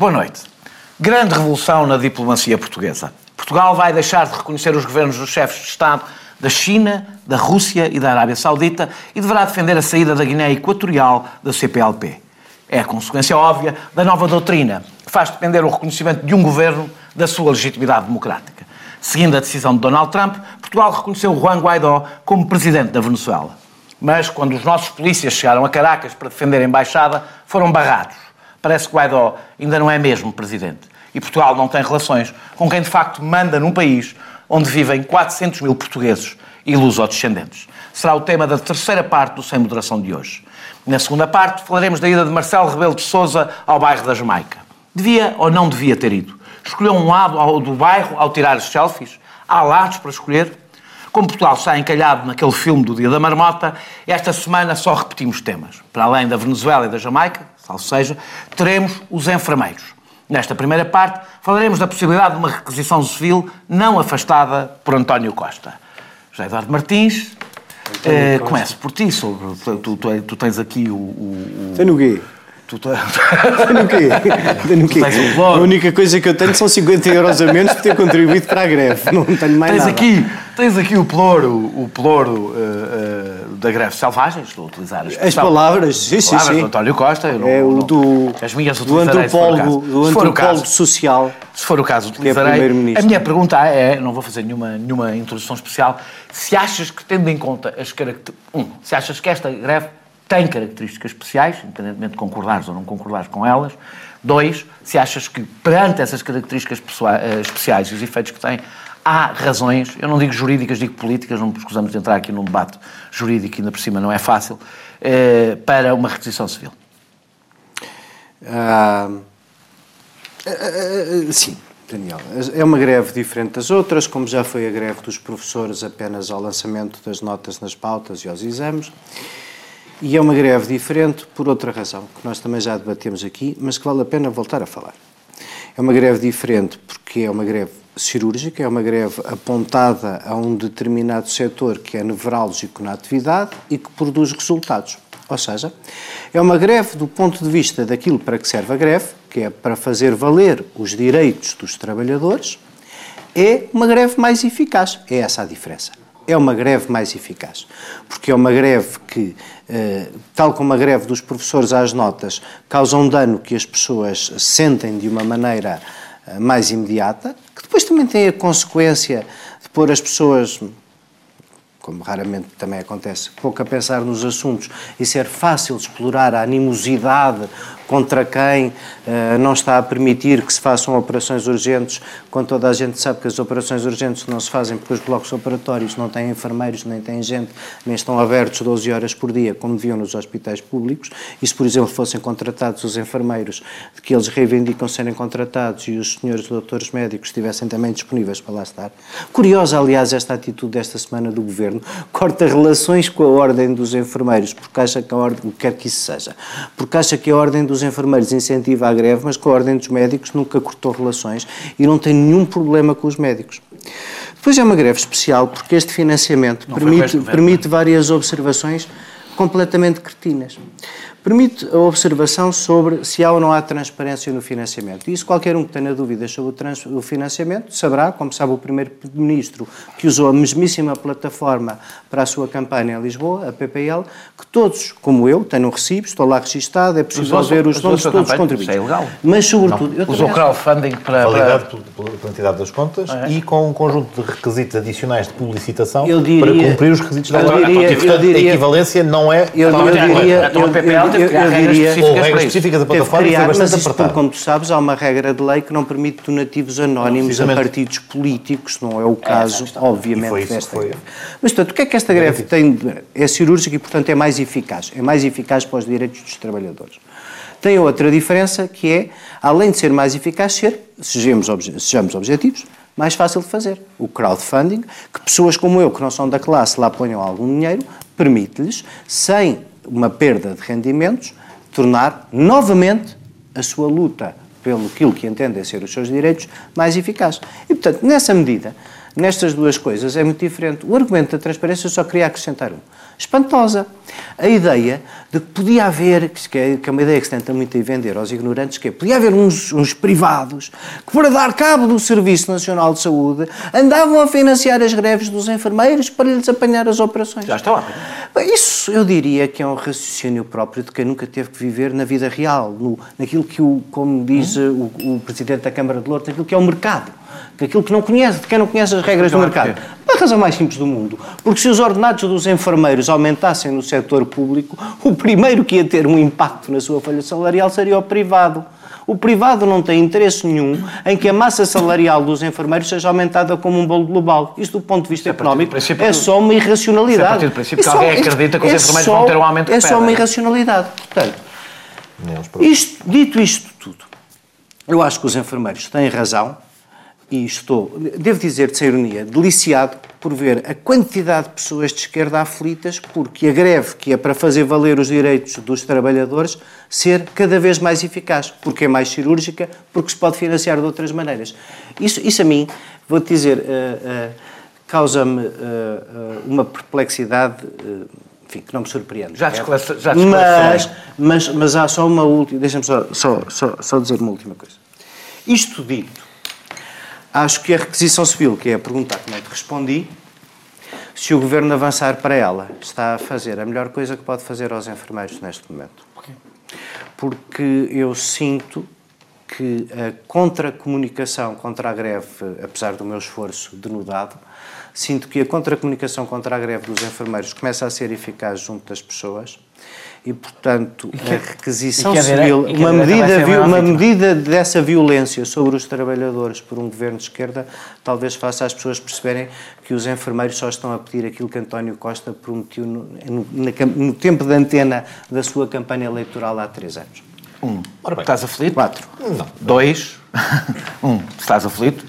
Boa noite. Grande revolução na diplomacia portuguesa. Portugal vai deixar de reconhecer os governos dos chefes de Estado da China, da Rússia e da Arábia Saudita e deverá defender a saída da Guiné Equatorial da CPLP. É a consequência óbvia da nova doutrina, que faz depender o reconhecimento de um governo da sua legitimidade democrática. Seguindo a decisão de Donald Trump, Portugal reconheceu Juan Guaidó como presidente da Venezuela. Mas quando os nossos polícias chegaram a Caracas para defender a embaixada, foram barrados. Parece que Guaidó ainda não é mesmo presidente. E Portugal não tem relações com quem de facto manda num país onde vivem 400 mil portugueses e lusodescendentes. Será o tema da terceira parte do Sem Moderação de hoje. Na segunda parte, falaremos da ida de Marcelo Rebelo de Sousa ao bairro da Jamaica. Devia ou não devia ter ido? Escolheu um lado do bairro ao tirar as selfies? Há lados para escolher? Como Portugal está encalhado naquele filme do Dia da Marmota, esta semana só repetimos temas. Para além da Venezuela e da Jamaica, salvo seja, teremos os enfermeiros. Nesta primeira parte, falaremos da possibilidade de uma requisição civil não afastada por António Costa. José Eduardo Martins, eh, começo por ti. Sobre, tu, tu, tu tens aqui o. o, o... Tem o quê? Tu tens... Tenho o quê? Tenho o quê? A única coisa que eu tenho são 50 euros a menos por ter contribuído para a greve. Não tenho mais tens nada. Aqui, tens aqui o ploro, o ploro uh, da greve selvagem, estou a utilizar as, as palavras, sim, as palavras sim, sim. do António Costa. Não, é o do, as minhas do antropólogo, do antropólogo social. Se for o caso, utilizarei. É a minha pergunta é, não vou fazer nenhuma, nenhuma introdução especial, se achas que, tendo em conta as características... Um, se achas que esta greve tem características especiais, independentemente de concordares ou não concordares com elas. Dois, se achas que perante essas características especiais e os efeitos que têm, há razões, eu não digo jurídicas, digo políticas, não precisamos de entrar aqui num debate jurídico, ainda por cima não é fácil, para uma requisição civil. Ah, sim, Daniel. É uma greve diferente das outras, como já foi a greve dos professores apenas ao lançamento das notas nas pautas e aos exames. E é uma greve diferente por outra razão, que nós também já debatemos aqui, mas que vale a pena voltar a falar. É uma greve diferente porque é uma greve cirúrgica, é uma greve apontada a um determinado setor que é nevrálgico na atividade e que produz resultados. Ou seja, é uma greve do ponto de vista daquilo para que serve a greve, que é para fazer valer os direitos dos trabalhadores, é uma greve mais eficaz. É essa a diferença é uma greve mais eficaz. Porque é uma greve que, eh, tal como a greve dos professores às notas, causa um dano que as pessoas sentem de uma maneira eh, mais imediata, depois também tem a consequência de pôr as pessoas como raramente também acontece, pouco a pensar nos assuntos e ser fácil explorar a animosidade contra quem uh, não está a permitir que se façam operações urgentes, quando toda a gente sabe que as operações urgentes não se fazem porque os blocos operatórios não têm enfermeiros, nem têm gente, nem estão abertos 12 horas por dia, como deviam nos hospitais públicos, e se, por exemplo, fossem contratados os enfermeiros, que eles reivindicam serem contratados e os senhores doutores médicos estivessem também disponíveis para lá estar. Curiosa, aliás, esta atitude desta semana do Governo, corta relações com a ordem dos enfermeiros, porque acha que a ordem, quer que isso seja, porque acha que a ordem dos dos enfermeiros incentiva a greve, mas com a Ordem dos Médicos nunca cortou relações e não tem nenhum problema com os médicos. Depois é uma greve especial porque este financiamento permite, permite várias observações completamente cretinas permite a observação sobre se há ou não há transparência no financiamento. E isso qualquer um que tenha dúvidas sobre o, o financiamento saberá, como sabe o Primeiro-Ministro, que usou a mesmíssima plataforma para a sua campanha em Lisboa, a PPL, que todos, como eu, tenho um recibo, estou lá registado, é possível ver os nomes de todos os contribuintes. Isso é ilegal. Mas, sobretudo... Não, usou crowdfunding para... Validado para... pela entidade das contas é. e com um conjunto de requisitos adicionais de publicitação diria, para cumprir os requisitos da lei. E, portanto, diria, a equivalência não é... Eu, eu diria... Eu, eu, eu, eu, eu diria, ou regras específicas da plataforma criar, mas isto, como tu sabes, há uma regra de lei que não permite donativos anónimos não, a partidos políticos, não é o caso, é, obviamente, desta greve. Mas, portanto, o que é que esta greve tem? É cirúrgica e, portanto, é mais eficaz. É mais eficaz para os direitos dos trabalhadores. Tem outra diferença que é, além de ser mais eficaz, ser, sejamos, obje sejamos objetivos, mais fácil de fazer. O crowdfunding, que pessoas como eu, que não são da classe, lá ponham algum dinheiro, permite-lhes, sem uma perda de rendimentos, tornar novamente a sua luta pelo aquilo que entendem ser os seus direitos mais eficaz. E, portanto, nessa medida, nestas duas coisas é muito diferente. O argumento da transparência só queria acrescentar um. Espantosa. A ideia de que podia haver, que é, é uma ideia que se tenta muito a vender aos ignorantes, que é, podia haver uns, uns privados que, para dar cabo do Serviço Nacional de Saúde, andavam a financiar as greves dos enfermeiros para lhes apanhar as operações. Já está lá. Isso eu diria que é um raciocínio próprio de quem nunca teve que viver na vida real, no, naquilo que, o, como diz hum? o, o Presidente da Câmara de Lourdes, naquilo que é o mercado daquilo que não conhece, de quem não conhece as regras do mercado. Razão mais simples do mundo. Porque se os ordenados dos enfermeiros aumentassem no setor público, o primeiro que ia ter um impacto na sua folha salarial seria o privado. O privado não tem interesse nenhum em que a massa salarial dos enfermeiros seja aumentada como um bolo global. Isto, do ponto de vista é económico, é só uma irracionalidade. É a partir do princípio que alguém acredita que os é enfermeiros só, vão ter um aumento É só uma irracionalidade. Portanto, isto, dito isto tudo, eu acho que os enfermeiros têm razão e estou, devo dizer, de sem ironia, deliciado por ver a quantidade de pessoas de esquerda aflitas porque a greve, que é para fazer valer os direitos dos trabalhadores, ser cada vez mais eficaz, porque é mais cirúrgica, porque se pode financiar de outras maneiras. Isso, isso a mim, vou-te dizer, uh, uh, causa-me uh, uma perplexidade enfim, que não me surpreende. Já desclasse, já mas, mas, mas há só uma última, deixa-me só, só, só, só dizer uma última coisa. Isto dito, Acho que a requisição civil, que é a pergunta que não te respondi, se o Governo avançar para ela, está a fazer a melhor coisa que pode fazer aos enfermeiros neste momento. Porque eu sinto que a contra-comunicação contra a greve, apesar do meu esforço denudado, sinto que a contra-comunicação contra a greve dos enfermeiros começa a ser eficaz junto das pessoas e, portanto, e que, a requisição civil, uma, medida, uma medida dessa violência sobre os trabalhadores por um governo de esquerda, talvez faça as pessoas perceberem que os enfermeiros só estão a pedir aquilo que António Costa prometeu no, no, no tempo de antena da sua campanha eleitoral há três anos. Um, estás aflito? Quatro. Não. Dois, um, estás aflito.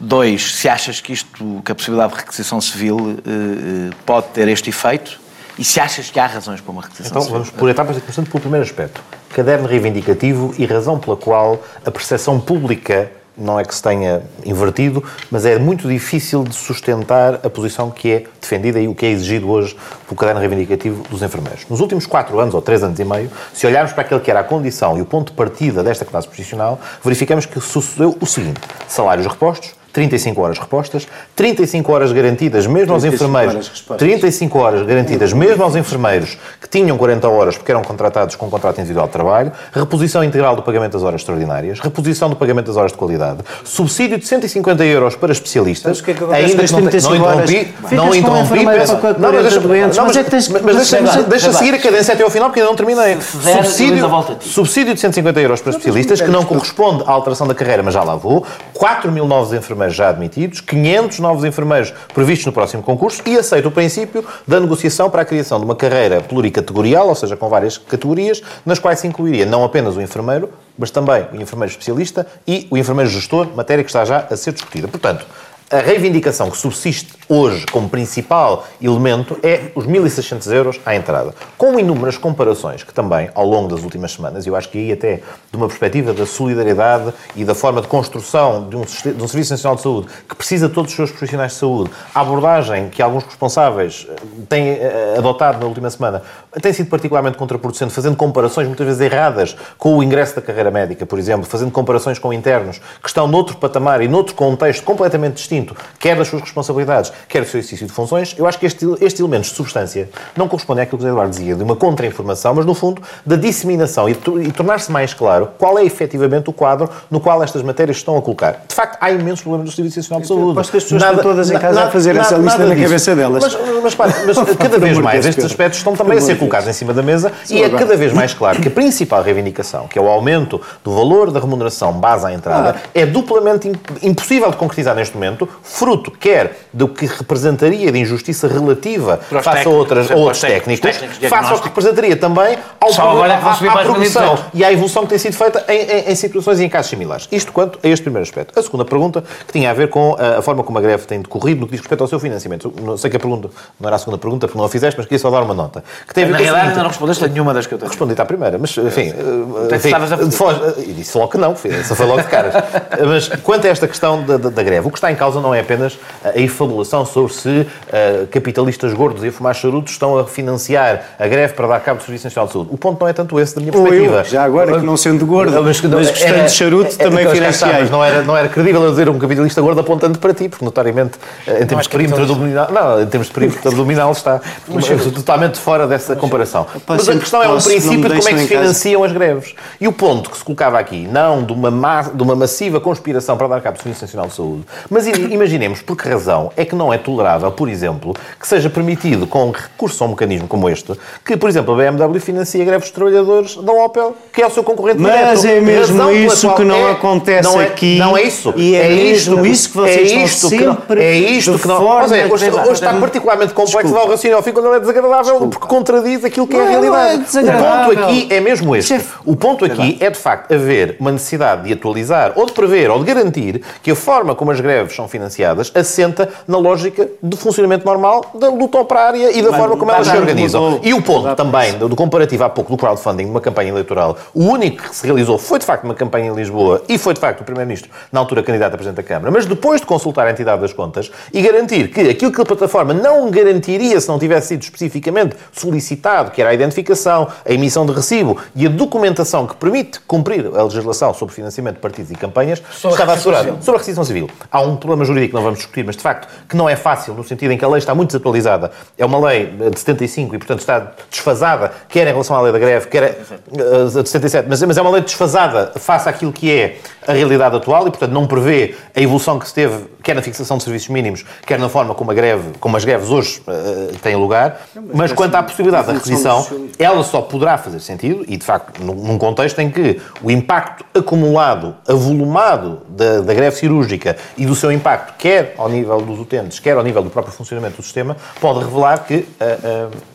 Dois, se achas que isto, que a possibilidade de requisição civil eh, eh pode ter este efeito, e se achas que há razões para uma requisição Então, vamos por etapas, começando pelo primeiro aspecto. Caderno reivindicativo e razão pela qual a percepção pública não é que se tenha invertido, mas é muito difícil de sustentar a posição que é defendida e o que é exigido hoje pelo caderno reivindicativo dos enfermeiros. Nos últimos quatro anos, ou três anos e meio, se olharmos para aquele que era a condição e o ponto de partida desta classe profissional, verificamos que sucedeu o seguinte: salários repostos, 35 horas repostas, 35 horas garantidas mesmo aos enfermeiros, 35 horas garantidas mesmo aos enfermeiros que tinham 40 horas porque eram contratados com um contrato individual de trabalho, reposição integral do pagamento das horas extraordinárias, reposição do pagamento das horas de qualidade, subsídio de 150 euros para especialistas, que é que ainda que não, não interrompi, não interrompi, não, mas, mas, é mas, mas deixa, seguir a cadência até ao final porque ainda não terminei. Subsídio, subsídio de 150 euros para especialistas que não corresponde à alteração da carreira, mas já lá vou, 4 mil novos enfermeiros enfermeiros já admitidos, 500 novos enfermeiros previstos no próximo concurso e aceita o princípio da negociação para a criação de uma carreira pluricategorial, ou seja, com várias categorias, nas quais se incluiria não apenas o enfermeiro, mas também o enfermeiro especialista e o enfermeiro gestor, matéria que está já a ser discutida. Portanto, a reivindicação que subsiste hoje como principal elemento é os 1.600 euros à entrada. Com inúmeras comparações que também, ao longo das últimas semanas, eu acho que aí até de uma perspectiva da solidariedade e da forma de construção de um, de um Serviço Nacional de Saúde que precisa de todos os seus profissionais de saúde, a abordagem que alguns responsáveis eh, têm eh, adotado na última semana tem sido particularmente contraproducente, fazendo comparações muitas vezes erradas com o ingresso da carreira médica, por exemplo, fazendo comparações com internos que estão noutro patamar e noutro contexto completamente distinto, quer das suas responsabilidades, quer do seu exercício de funções, eu acho que este, estes elementos de substância não correspondem àquilo que o Eduardo dizia, de uma contra-informação, mas, no fundo, da disseminação e, e tornar-se mais claro qual é efetivamente o quadro no qual estas matérias estão a colocar. De facto, há imensos problemas do Serviço Nacional de Saúde. Acho que as pessoas nada, estão todas em casa nada, a fazer nada, essa lista na cabeça delas. Mas, mas, mas, mas cada vez mais estes aspectos estão também a ser colocados em cima da mesa e é cada vez mais claro que a principal reivindicação, que é o aumento do valor da remuneração base à entrada, é duplamente impossível de concretizar neste momento, fruto quer do que representaria de injustiça relativa face a, outras, a outros técnicos, técnicos face ao que representaria também ao Só agora é à, à progressão e à evolução que tem sido feita em, em, em, situações e em casos similares. Isto quanto a este primeiro aspecto. A segunda pergunta, que tinha a ver com a, a forma como a greve tem decorrido no que diz respeito ao seu financiamento. Não sei que a pergunta, não era a segunda pergunta, porque não a fizeste, mas queria só dar uma nota. Que tem Na realidade, ainda não respondeste a nenhuma das que eu tenho. Respondi-te à primeira, mas, enfim... Então, enfim a... e disse logo que não, essa foi logo de caras. mas quanto a esta questão da, da, da, greve, o que está em causa não é apenas a efabulação sobre se uh, capitalistas gordos e a fumar charutos estão a financiar a greve para dar cabo do Serviço Nacional de Saúde. O ponto não é tanto esse da minha perspectiva. Eu, já agora, que não sendo gordo, mas, mas gostando de charuto, é, também financiei. Mas não era, não era credível eu dizer um capitalista gordo apontando para ti, porque notoriamente, eh, em termos de perímetro abdominal, não, em termos de perímetro abdominal está totalmente fora dessa comparação. Mas a questão é um princípio de como é que se financiam as greves. E o ponto que se colocava aqui, não de uma, ma de uma massiva conspiração para dar cabo do Serviço Nacional de Saúde, mas imaginemos por que razão é que não é tolerável, por exemplo, que seja permitido, com recurso a um mecanismo como este, que, por exemplo, a BMW financia greves dos trabalhadores da Opel, que é o seu concorrente mas direto. Mas é mesmo isso que não é, acontece não é, aqui. Não é isso. E é, é mesmo isso que vocês é isto estão sempre É isto que não... Seja, hoje, hoje está particularmente complexo dar o raciocínio ao fim quando ele é desagradável, Desculpa. porque contradiz aquilo que é a realidade. É o ponto aqui é mesmo este. O ponto aqui é, de facto, haver uma necessidade de atualizar, ou de prever, ou de garantir que a forma como as greves são financiadas assenta na lógica de funcionamento normal da luta operária e da forma como elas se organizam. E o ponto também do comparativo há pouco do crowdfunding uma campanha eleitoral, o único que se realizou foi de facto uma campanha em Lisboa e foi de facto o Primeiro-Ministro, na altura candidato a Presidente da Câmara, mas depois de consultar a entidade das contas e garantir que aquilo que a plataforma não garantiria se não tivesse sido especificamente solicitado, que era a identificação, a emissão de recibo e a documentação que permite cumprir a legislação sobre financiamento de partidos e campanhas, sobre estava assegurado. Sobre a requisição civil. Há um problema jurídico que não vamos discutir, mas de facto que não é fácil, no sentido em que a lei está muito desatualizada. É uma lei de 75 e, portanto, está desfasada, quer em relação à lei da greve, quer a de 77, mas, mas é uma lei desfasada face àquilo que é a realidade atual e, portanto, não prevê a evolução que se teve, quer na fixação de serviços mínimos, quer na forma como, a greve, como as greves hoje uh, têm lugar. Mas, mas quanto à possibilidade da requisição, ela só poderá fazer sentido, e de facto, num contexto em que o impacto acumulado, avolumado da, da greve cirúrgica e do seu impacto, quer ao nível dos utentes, quer ao nível do próprio funcionamento do sistema, pode revelar que. Uh, uh,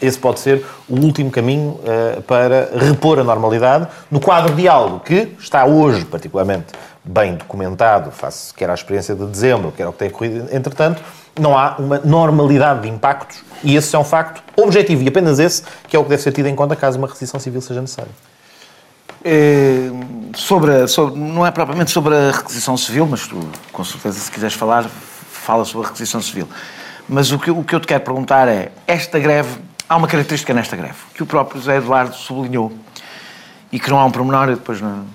esse pode ser o último caminho uh, para repor a normalidade no quadro de algo que está hoje particularmente bem documentado, face quer à experiência de dezembro, quer ao que tem ocorrido entretanto, não há uma normalidade de impactos e esse é um facto objetivo e apenas esse que é o que deve ser tido em conta caso uma requisição civil seja necessária. É, sobre, sobre, não é propriamente sobre a requisição civil, mas tu, com certeza, se quiseres falar, fala sobre a requisição civil. Mas o que, o que eu te quero perguntar é: esta greve, há uma característica nesta greve, que o próprio José Eduardo sublinhou, e que não há um pormenor, depois não,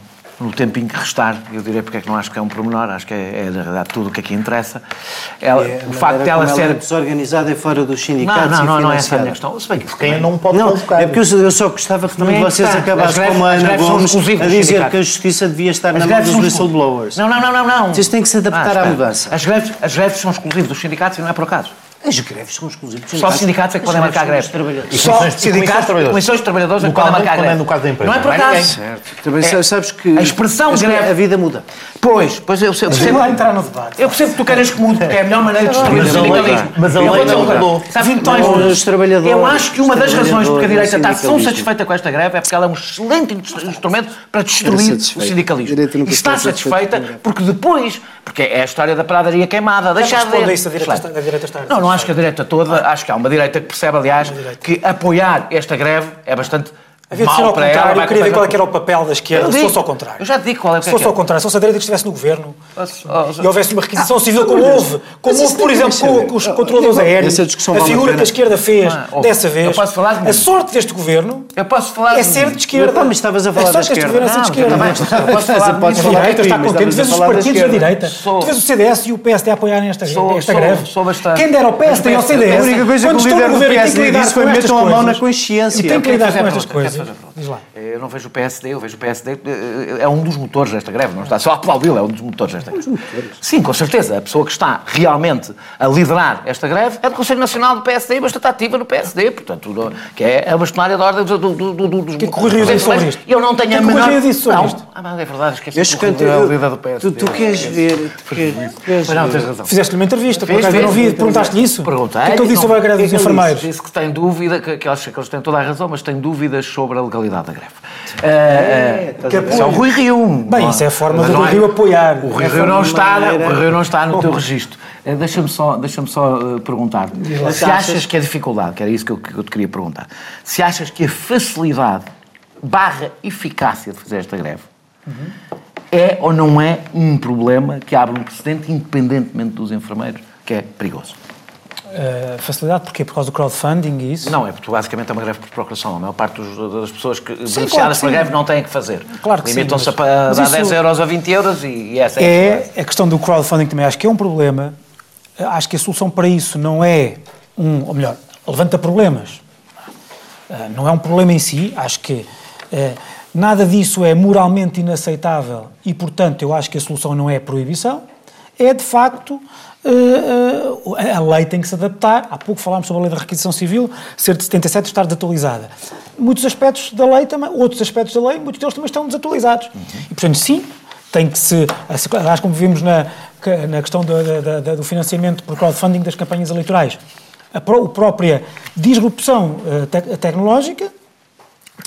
no tempinho que restar, eu direi porque é que não acho que é um pormenor, acho que é, é na verdade tudo o que aqui interessa. Ela, é, o facto de ela ser. Ela é desorganizada e fora dos sindicatos. Não, não, não, não é essa a minha questão. Se bem que quem não pode não, convocar. É porque eu, eu só gostava que também vocês acabassem com a Ana Gomes a dizer que a justiça devia estar as na mão dos whistleblowers. Não, não, não, não, não. Vocês têm que se adaptar ah, à mudança. As greves, as greves são exclusivas dos sindicatos e não é por acaso. As greves são exclusivas. Só os sindicatos é que podem marcar greves. Só sindicatos, comissões de trabalhadores é que podem marcar greves. no caso da empresa. Não é por acaso. Também é, sabes que a expressão de greve... A vida muda. Pois, pois eu percebo. Lá entrar no debate. Eu percebo que tu queres que mude, porque é a melhor maneira de destruir o sindicalismo. Mas a lei não mudou. Os trabalhadores... Eu acho que uma das razões porque a direita está tão satisfeita com esta greve é porque ela é um excelente instrumento para destruir o sindicalismo. E está satisfeita porque depois... Porque é a história da pradaria queimada. Deixar de... isso a direita está... Não, não acho que a direita toda acho que há uma direita que percebe, aliás, que apoiar esta greve é bastante Havia de ser ao contrário, ela, eu queria ver qual é era o papel da esquerda, se fosse ao contrário. Eu já digo qual é o que Se fosse ao contrário, se fosse a direita que estivesse no governo e houvesse uma requisição civil como houve, como houve, por exemplo, com os controladores aéreos, a figura que a esquerda fez dessa vez, a sorte deste governo é ser de esquerda. Mas estavas a falar da esquerda. A sorte deste governo é ser de esquerda. Posso falar direita, está contente, tu vês os partidos da direita, tu vês o CDS e o PSD a apoiarem esta greve. Quem dera ao PSD e ao CDS, a única coisa que o líder do PSD disse foi metam a mão na consciência. Tem que lidar com estas coisas. Lá. Eu não vejo o PSD, eu vejo o PSD, é um dos motores desta greve, não está só a aplaudi-lo, é um dos motores desta greve. Sim, com certeza. A pessoa que está realmente a liderar esta greve é do Conselho Nacional do PSD bastante ativa no PSD, portanto, que é a bastonária da ordem do, do, do, do, dos... Que corrigiu sobre isto? Eu não tenho a menor... Que disse sobre isto? Ah, mas é verdade, esqueci que o líder do PSD. Tu, queres ver... Não, tens razão. Fizeste-lhe uma entrevista, por acaso eu não vi, perguntaste-lhe isso? Perguntei. O que é que ele disse sobre a greve dos enfermeiros? Disse que tem dúvida, que acho que eles têm toda a razão, mas tem dúvidas sobre a legalidade da greve. É, é, que é o Rui Rio. Bem, isso é a forma do Rui Rio apoiar. O Rui Rio não está, o Rui Rio não está no teu registro. Deixa-me só, deixa só perguntar. Se achas que a dificuldade, que era isso que eu, que eu te queria perguntar, se achas que a facilidade barra eficácia de fazer esta greve uhum. é ou não é um problema que abre um precedente independentemente dos enfermeiros, que é perigoso? Uh, facilidade porquê? Por causa do crowdfunding e isso? Não, é porque basicamente é uma greve por procuração. A maior parte dos, das pessoas que sim, beneficiadas claro pela greve não têm que fazer. Claro que Limitam-se sim. a dar 10 euros a 20 euros e, e essa é, é a questão do crowdfunding também. Acho que é um problema. Acho que a solução para isso não é um, ou melhor, levanta problemas. Uh, não é um problema em si. Acho que uh, nada disso é moralmente inaceitável e, portanto, eu acho que a solução não é a proibição. É de facto uh, uh, a lei tem que se adaptar. Há pouco falámos sobre a lei da requisição civil, ser de 77 estar desatualizada. Muitos aspectos da lei também, outros aspectos da lei, muitos deles também estão desatualizados. Uhum. E, portanto, sim, tem que se. Aliás, como vimos na, na questão do, do, do financiamento por crowdfunding das campanhas eleitorais, a, a própria disrupção uh, te, tecnológica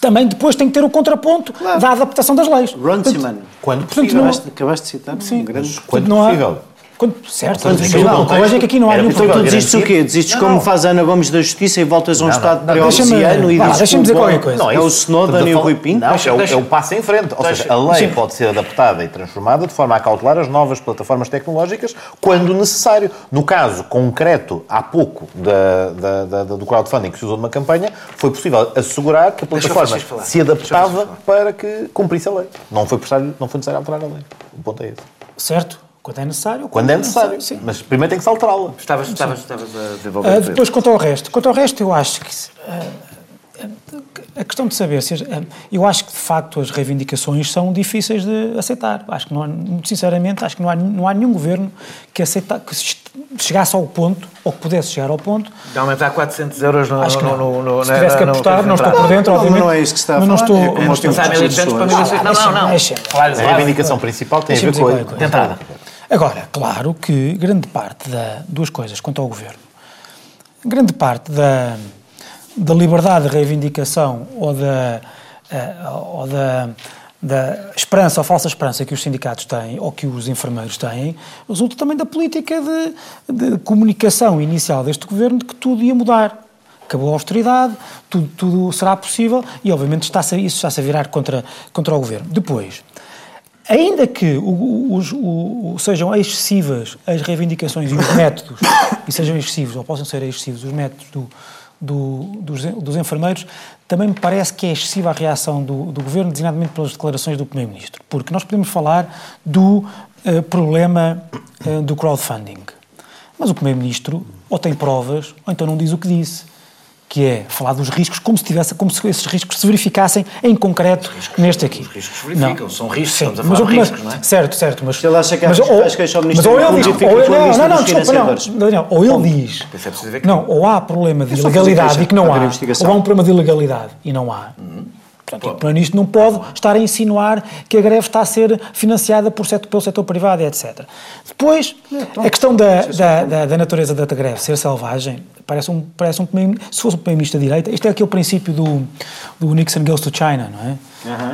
também depois tem que ter o contraponto claro. da adaptação das leis. Runciman, quando possível. Acabaste, acabaste de citar. Sim. Um grande... Quando possível. Quando, certo, quando não, não, é que aqui não há nenhum problema. Tu desistes o quê? Desistes não, como faz a Ana Gomes da Justiça e voltas a um Estado pré-olesiano e dizes deixa-me dizer qualquer coisa. Não, é o Snowden e o Rui Pinto? Não, é, o, é o passo em frente. Ou seja, a lei pode ser adaptada e transformada de forma a cautelar as novas plataformas tecnológicas quando necessário. No caso concreto, há pouco, da, da, da, do crowdfunding que se usou numa campanha, foi possível assegurar que a plataforma se adaptava para que cumprisse a lei. Não foi, não foi necessário alterar a lei. O ponto é esse. Certo. Quando é necessário. Quando, quando é necessário. Sim. Mas primeiro tem que se alterá-la. Estavas, estavas, estavas a desenvolver. Uh, depois, quanto ao resto. Quanto ao resto, eu acho que. Uh, a questão de saber se. Eu acho que, de facto, as reivindicações são difíceis de aceitar. Acho que, não há, muito sinceramente, acho que não há, não há nenhum governo que, aceita, que chegasse ao ponto, ou que pudesse chegar ao ponto. De aumentar 400 euros no. Acho que não. No, no, se tivesse que apostar, não estou por dentro, obviamente. Não é isso que está a falar. Não estou. É como pensar 1.200 para 1.600. Não, não, não. A reivindicação principal tem a ver com a entrada. Agora, claro que grande parte da. duas coisas quanto ao governo. Grande parte da, da liberdade de reivindicação ou da, uh, ou da, da esperança ou falsa esperança que os sindicatos têm ou que os enfermeiros têm resulta também da política de, de comunicação inicial deste governo de que tudo ia mudar acabou a austeridade, tudo, tudo será possível e, obviamente, está isso está-se a virar contra, contra o governo. Depois, ainda que os, o, sejam excessivas as reivindicações e os métodos, e sejam excessivos, ou possam ser excessivos os métodos do, do, dos, dos, enfermeiros, também me parece que é excessiva a reação do, do Governo, designadamente pelas declarações do Primeiro-Ministro. Porque nós podemos falar do uh, problema uh, do crowdfunding. Mas o Primeiro-Ministro ou tem provas, ou então não diz o que disse que é falar dos riscos como se tivesse, como se esses riscos se verificassem em concreto neste aqui. Os riscos verificam, não. são riscos, Sim, estamos a falar mas, de riscos, não é? Certo, certo, mas... Se ele acha que mas, ou, mas, mas ou ele diz, ou ele, não, não, não, desculpa, não, Daniel, ou ele diz, não, ou há problema de ilegalidade e que não há, ou há um problema de ilegalidade e não há, uhum. Portanto, o Primeiro-Ministro não pode estar a insinuar que a greve está a ser financiada por setor, pelo setor privado, etc. Depois, a questão da, da, da, da natureza da greve ser selvagem, parece um, parece um se fosse um primeiro-ministro da direita, isto é aquele princípio do, do Nixon goes to China, não é?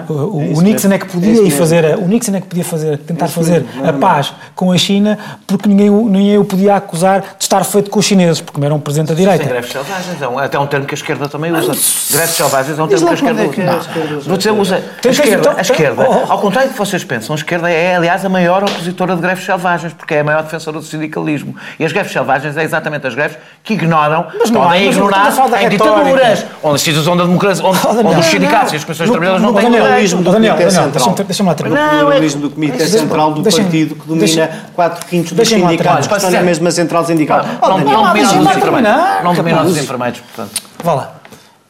O, o, é o, Nixon é que podia é fazer, o Nixon é que podia fazer, tentar é fazer mesmo. a paz com a China, porque ninguém, ninguém o podia acusar de estar feito com os chineses, porque era um presidente da direita. Sem greves selvagens, é um, até um termo que a esquerda também usa. Greves selvagens é um termo que a esquerda usa. Não, vou dizer, usa. A esquerda, a esquerda oh, oh. ao contrário do que vocês pensam, a esquerda é, aliás, a maior opositora de greves selvagens, porque é a maior defensora do sindicalismo. E as greves selvagens é exatamente as greves que ignoram, mas não podem ignorar em ditaduras, onde se onde a democracia, onde, onde os sindicatos e as comissões de trabalhadores não têm direito. Daniel, Comitê Daniel, Central. Deixa-me lá terminar. No pluralismo do Comitê Central do partido que domina 4 quintos dos sindicatos que estão na mesma central sindical. Não dominam os enfermeiros. Não dominam os enfermeiros, portanto. Vá lá.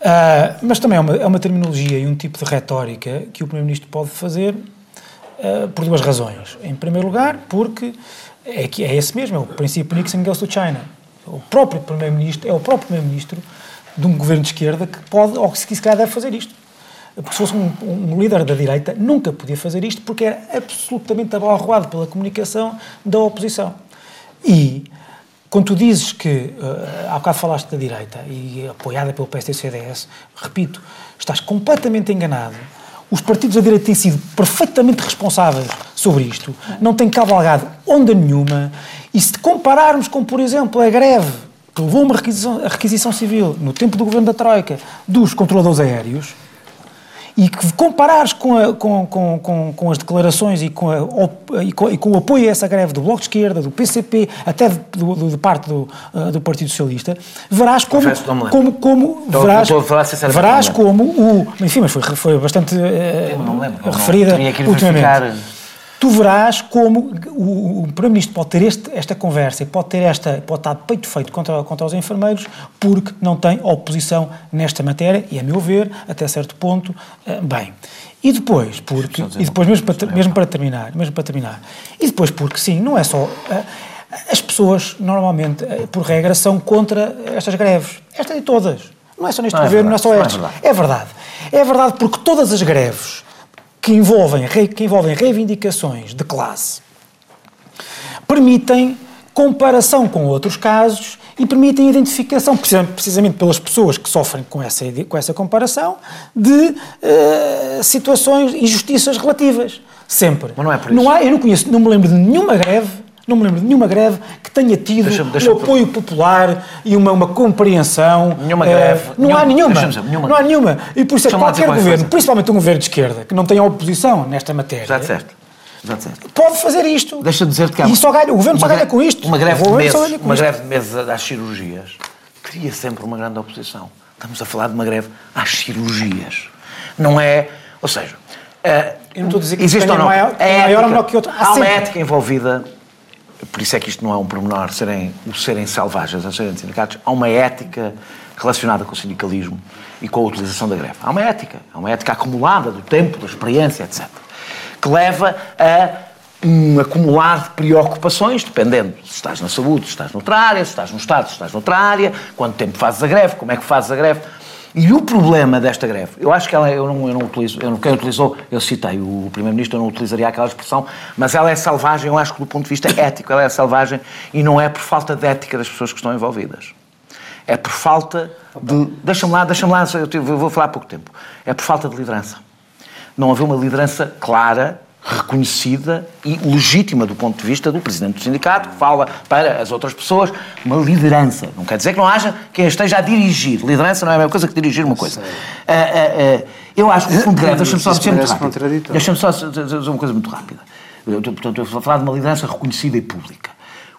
Uh, mas também é uma, é uma terminologia e um tipo de retórica que o Primeiro-Ministro pode fazer uh, por duas razões. Em primeiro lugar, porque é, que é esse mesmo, é o princípio Nixon goes to China. O próprio Primeiro-Ministro, é o próprio Primeiro-Ministro de um governo de esquerda que pode, ou que se calhar deve fazer isto. Porque se fosse um, um, líder da direita, nunca podia fazer isto porque era absolutamente abalroado pela comunicação da oposição. E quando tu dizes que, uh, há bocado falaste da direita e apoiada pelo PSD e CDS, repito, estás completamente enganado. Os partidos da direita têm sido perfeitamente responsáveis sobre isto, não têm cavalgado onda nenhuma, e se compararmos com, por exemplo, a greve que levou uma requisição, a requisição civil no tempo do governo da Troika dos controladores aéreos, e que comparares com, a, com, com, com, as declarações e com, a, e, e com, o apoio a essa greve do Bloco de Esquerda, do PCP, até de, de, de parte do, uh, do Partido Socialista, verás como, como, como então, verás, verás como o, enfim, mas foi, foi bastante uh, referida ultimamente tu verás como o, o Primeiro-Ministro pode ter este, esta conversa e pode ter esta, pode estar peito feito contra, contra os enfermeiros porque não tem oposição nesta matéria e, a meu ver, até certo ponto, eh, bem. E depois, porque, e depois mesmo para, mesmo para terminar, mesmo para terminar, e depois porque, sim, não é só... Eh, as pessoas, normalmente, eh, por regra, são contra estas greves. Estas e todas. Não é só neste não é governo, é não é só estas. É, é verdade. É verdade porque todas as greves que envolvem, que envolvem reivindicações de classe permitem comparação com outros casos e permitem identificação, precisamente pelas pessoas que sofrem com essa, com essa comparação, de uh, situações, injustiças relativas. Sempre. Mas não é por isso. Não há, eu não conheço, não me lembro de nenhuma greve não me lembro de nenhuma greve que tenha tido deixa -me, deixa um apoio popular e uma, uma compreensão. Nenhuma greve. Uh, não nenhuma, há nenhuma, dizer, nenhuma. Não há nenhuma. E por isso é que qualquer governo, principalmente um governo de esquerda, que não tenha oposição nesta matéria. Já certo. Já. Pode fazer isto. Deixa de dizer que há. E só ganha, o governo só ganha com isto. Uma greve de meses, uma greve de meses às cirurgias cria sempre uma grande oposição. Estamos a falar de uma greve às cirurgias. Não é. Ou seja. Uh, eu não estou a dizer que existe ou não. Maior, é maior ou menor que outra. Há, há uma ética envolvida por isso é que isto não é um pormenor, serem, o serem selvagens, a serem sindicatos, há uma ética relacionada com o sindicalismo e com a utilização da greve. Há uma ética, há uma ética acumulada do tempo, da experiência, etc., que leva a um acumular de preocupações, dependendo se estás na saúde, se estás noutra área, se estás no Estado, se estás noutra área, quanto tempo fazes a greve, como é que fazes a greve. E o problema desta greve, eu acho que ela, eu não, eu não utilizo, eu quem utilizou, eu citei o Primeiro-Ministro, eu não utilizaria aquela expressão, mas ela é selvagem, eu acho que do ponto de vista ético ela é selvagem e não é por falta de ética das pessoas que estão envolvidas. É por falta de. Deixa-me lá, deixa-me lá, eu vou falar há pouco tempo. É por falta de liderança. Não havia uma liderança clara reconhecida e legítima do ponto de vista do presidente do sindicato, que fala para as outras pessoas, uma liderança. Não quer dizer que não haja quem esteja a dirigir. Liderança não é a mesma coisa que dirigir uma coisa. Uh, uh, uh, eu acho que o fundo de greve, deixa-me só dizer muito rápido. Deixa-me só dizer uma coisa muito rápida. Eu, portanto, eu vou falar de uma liderança reconhecida e pública.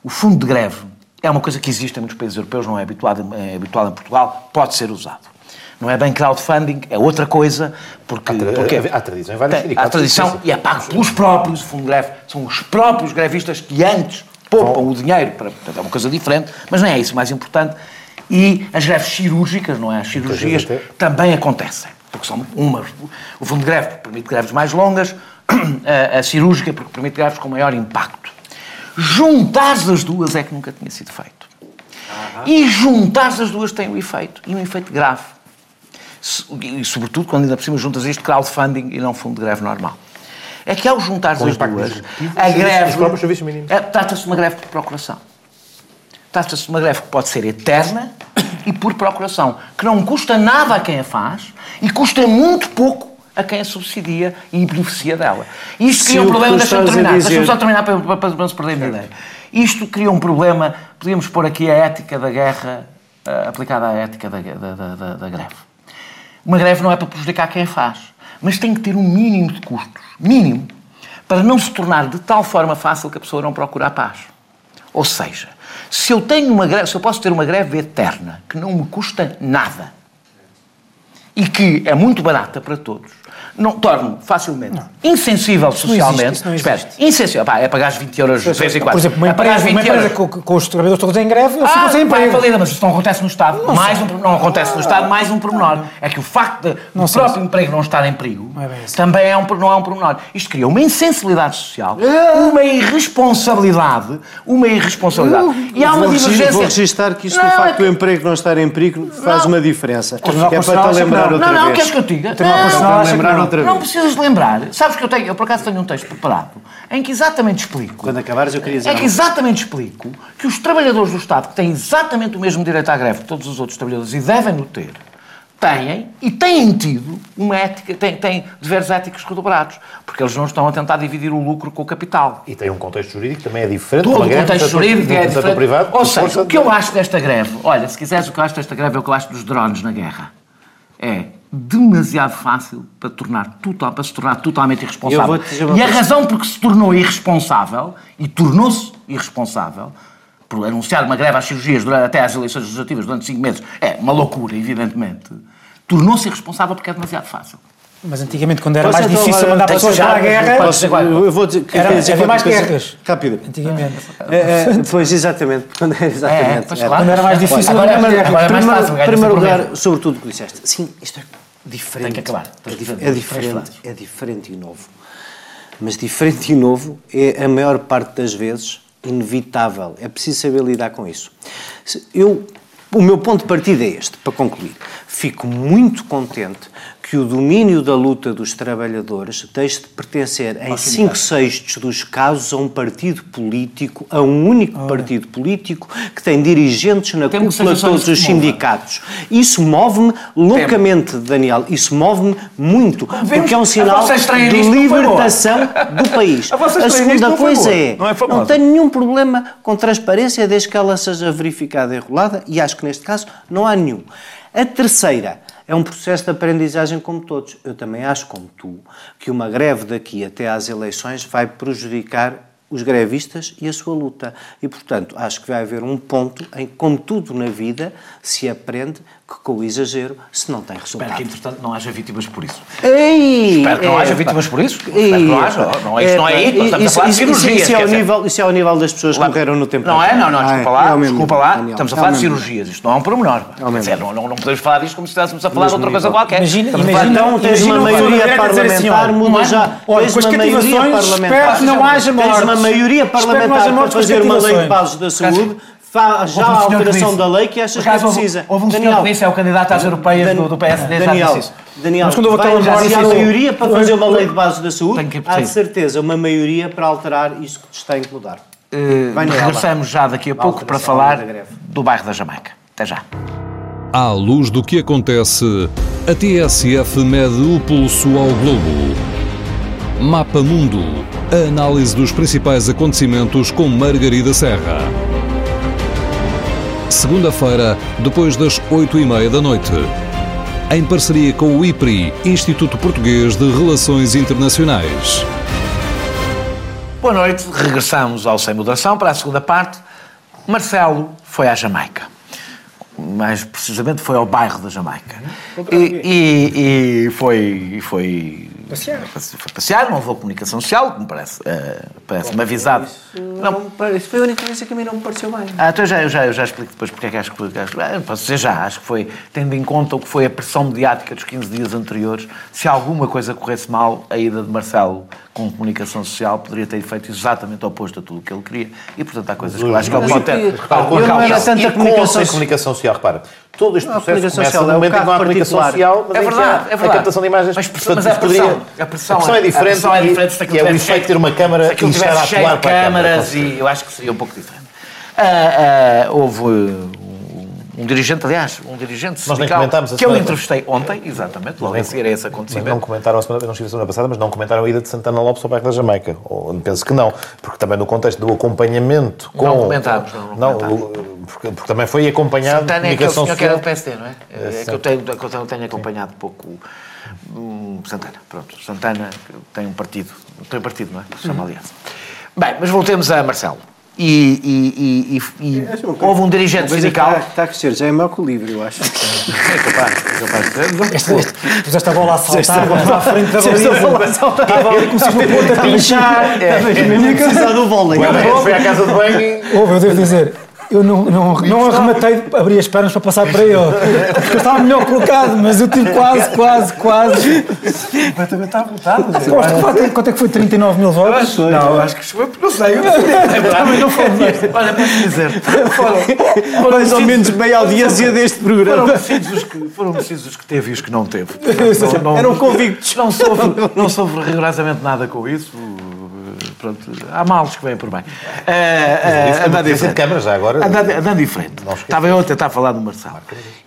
O fundo de greve é uma coisa que existe em muitos países europeus, não é habitual, é habitual em Portugal, pode ser usado. Não é bem crowdfunding, é outra coisa, porque... Há, tra porque há tradição em vários tem, Há tradição e é pago pelos próprios, o fundo greve, são os próprios grevistas que antes poupam Bom. o dinheiro, para, portanto é uma coisa diferente, mas não é isso mais importante. E as greves cirúrgicas, não é? As cirurgias também acontecem, porque são uma... O fundo de greve permite greves mais longas, a, a cirúrgica porque permite greves com maior impacto. Juntar as duas é que nunca tinha sido feito. E juntar as duas tem um efeito, e um efeito grave e sobretudo quando ainda por cima juntas isto crowdfunding e não fundo de greve normal. É que ao juntar as duas, a greve. É, Trata-se de uma greve por procuração. Trata-se de uma greve que pode ser eterna e por procuração, que não custa nada a quem a faz e custa muito pouco a quem a subsidia e beneficia dela. Isto cria um problema, deixa-me terminar, dizer... deixa só terminar para, para, para não se perder a ideia. Isto cria um problema, podíamos pôr aqui a ética da guerra uh, aplicada à ética da, da, da, da greve. Uma greve não é para prejudicar quem faz, mas tem que ter um mínimo de custos, mínimo, para não se tornar de tal forma fácil que a pessoa não procure a paz. Ou seja, se eu tenho uma greve, se eu posso ter uma greve eterna que não me custa nada e que é muito barata para todos, não torno facilmente não. insensível socialmente. Isso não existe, não insensível. Pá, é pagar 20 euros de vez em quando. Por exemplo, uma é empresa, uma empresa com, com, os trabalhadores todos em greve, eles ah, ficam sem emprego. Valida, mas isso não acontece no Estado. Não, mais um, não acontece no Estado, mais um pormenor. É que o facto de o próprio emprego não estar em perigo é também é um, não é um pormenor. Isto cria uma insensibilidade social, é. uma irresponsabilidade, uma irresponsabilidade. e há uma divergência. Vou registrar que isto, não, o facto é do emprego não estar em perigo, faz uma diferença. É para te lembrar outra vez. Não, não, queres que eu diga? Não precisas lembrar. Sabes que eu tenho, eu por acaso tenho um texto preparado em que exatamente explico. Quando acabares, eu queria dizer. É que exatamente explico que os trabalhadores do Estado, que têm exatamente o mesmo direito à greve que todos os outros trabalhadores e devem o ter, têm e têm tido uma ética, têm, têm deveres éticos redobrados, porque eles não estão a tentar dividir o lucro com o capital. E tem um contexto jurídico que também é diferente. Todo o contexto jurídico é diferente. Privado, Ou seja, o que eu acho desta greve, olha, se quiseres o que eu acho desta greve é o que eu acho dos drones na guerra. É demasiado fácil para, tornar total, para se tornar totalmente irresponsável. E a razão por que se tornou irresponsável, e tornou-se irresponsável, por anunciar uma greve às cirurgias durante, até às eleições legislativas durante cinco meses, é uma loucura, evidentemente, tornou-se irresponsável porque é demasiado fácil. Mas antigamente, quando era mais difícil agora, mandar pessoas para a guerra, posso, eu vou dizer, era, dizer havia mais guerras. Rápido. Antigamente. É, é, pois, exatamente. Quando era, exatamente. É, quando era mais difícil, agora, agora, agora é mais fácil. Em primeiro lugar, sobretudo o que disseste. Sim, isto é diferente. Tem que acabar. É, é diferente, é diferente e novo. Mas diferente e novo é, a maior parte das vezes, inevitável. É preciso saber lidar com isso. Eu, o meu ponto de partida é este, para concluir. Fico muito contente que o domínio da luta dos trabalhadores deixe de pertencer em 5 sextos dos casos a um partido político, a um único Ora. partido político que tem dirigentes na Temos cúpula de todos os sindicatos. Isso move-me loucamente, Daniel, isso move-me muito, porque é um sinal de libertação do país. A, a segunda coisa é, não, é não tenho nenhum problema com transparência desde que ela seja verificada e rolada, e acho que neste caso não há nenhum. A terceira, é um processo de aprendizagem como todos. Eu também acho, como tu, que uma greve daqui até às eleições vai prejudicar os grevistas e a sua luta. E, portanto, acho que vai haver um ponto em que, como tudo na vida, se aprende que com o exagero se não tem resultado. Espero que, entretanto, não haja vítimas por isso. Ei, Espero que não haja vítimas por isso. Ei, Espero que não haja. Não, isto não é aí. Estamos isso, a falar de cirurgias. Isso, é ao nível, isso é ao nível das pessoas que morreram no tempo. Não é? Não, não. Desculpa lá. Desculpa lá. Estamos a falar de cirurgias. Isto não é um pormenor. Não, não, não podemos falar disto como se estivéssemos a falar de outra coisa qualquer. Imagina, então tens uma maioria parlamentar, muda já. Olha, com as cativações, espero que não haja mortes. Tens uma maioria parlamentar para fazer uma lei de bases da saúde já a alteração da lei que achas que é precisa. Houve um Daniel, senhor que disse, é o candidato às europeias do, do PSD, Daniel, Daniel, mas quando houve aquela já a maioria para fazer uma lei de base da saúde, há de certeza uma maioria para alterar isso que tem que mudar. Uh, regressamos já daqui a pouco para falar do bairro da Jamaica. Até já. À luz do que acontece, a TSF mede o pulso ao globo. Mapa Mundo. A análise dos principais acontecimentos com Margarida Serra segunda-feira, depois das oito e meia da noite. Em parceria com o IPRI, Instituto Português de Relações Internacionais. Boa noite, regressamos ao Sem Moderação para a segunda parte. Marcelo foi à Jamaica mais precisamente foi ao bairro da Jamaica. E, e, e, foi, foi passear. Foi passear, não houve comunicação social, que me parece, uh, parece-me avisado. Isso, não, não, isso foi a única coisa que a mim não me pareceu bem. Ah, então já, eu, já, eu já explico depois porque é que acho que foi. Ah, posso dizer já, acho que foi, tendo em conta o que foi a pressão mediática dos 15 dias anteriores, se alguma coisa corresse mal, a ida de Marcelo com comunicação social poderia ter feito exatamente o oposto a tudo o que ele queria. E, portanto, há coisas que eu acho que ele pode ter. Era tanta comunicação, comunicação social, repara. Todo este processo começa no momento em que não há comunicação social, mas é verdade, é verdade. a captação de imagens. Mas, portanto, mas a, pressão, a, pressão, a pressão é diferente. A pressão é diferente se é o efeito de ter uma câmara e estar a atuar para a câmara. e eu acho que seria um pouco diferente. Uh, uh, houve um dirigente, aliás, um dirigente sindical que eu entrevistei ontem, exatamente, logo a seguir a esse acontecimento. Mas não comentaram a semana, não estive a semana passada, mas não comentaram a ida de Santana Lopes ao bairro da Jamaica. Ou, penso que não, porque também no contexto do acompanhamento com... Não comentámos, não, não, não porque, porque, também foi acompanhado... Santana é aquele senhor que era do PSD, não é? É, é que eu tenho, que eu tenho acompanhado pouco... Um, Santana, pronto. Santana tem um partido, tem um partido, não é? Se chama, aliás. Bem, mas voltemos a Marcelo. e, e, e, e é houve um dirigente sindical. Está, está a crescer, já é maior que o livro, eu acho. é capaz, é capaz. Esta, esta, esta bola a saltar, à frente da baliza. Estava ali com o seu ponto a pinchar. Mesmo a precisar do vôlei. Foi à casa de banho. Houve, eu devo dizer, eu não, não, não arrematei de abrir as pernas para passar para ele. Porque eu estava melhor colocado, mas eu tive quase, quase, quase. Mas também está votado. Quanto é que foi? 39 mil votos? Não, acho que foi, não sei. Também não foi. Olha, posso dizer. Foram, mais ou menos meia audiência deste programa. Foram precisos os que, foram precisos os que teve e os que não teve. Não, Eram convictos. Não sofro, não sofro rigorosamente nada com isso pronto, há males que vêm por bem. Uh, uh, andando em frente. Câmara já agora. Andando, em frente. Estava eu a tentar falar do Marcelo.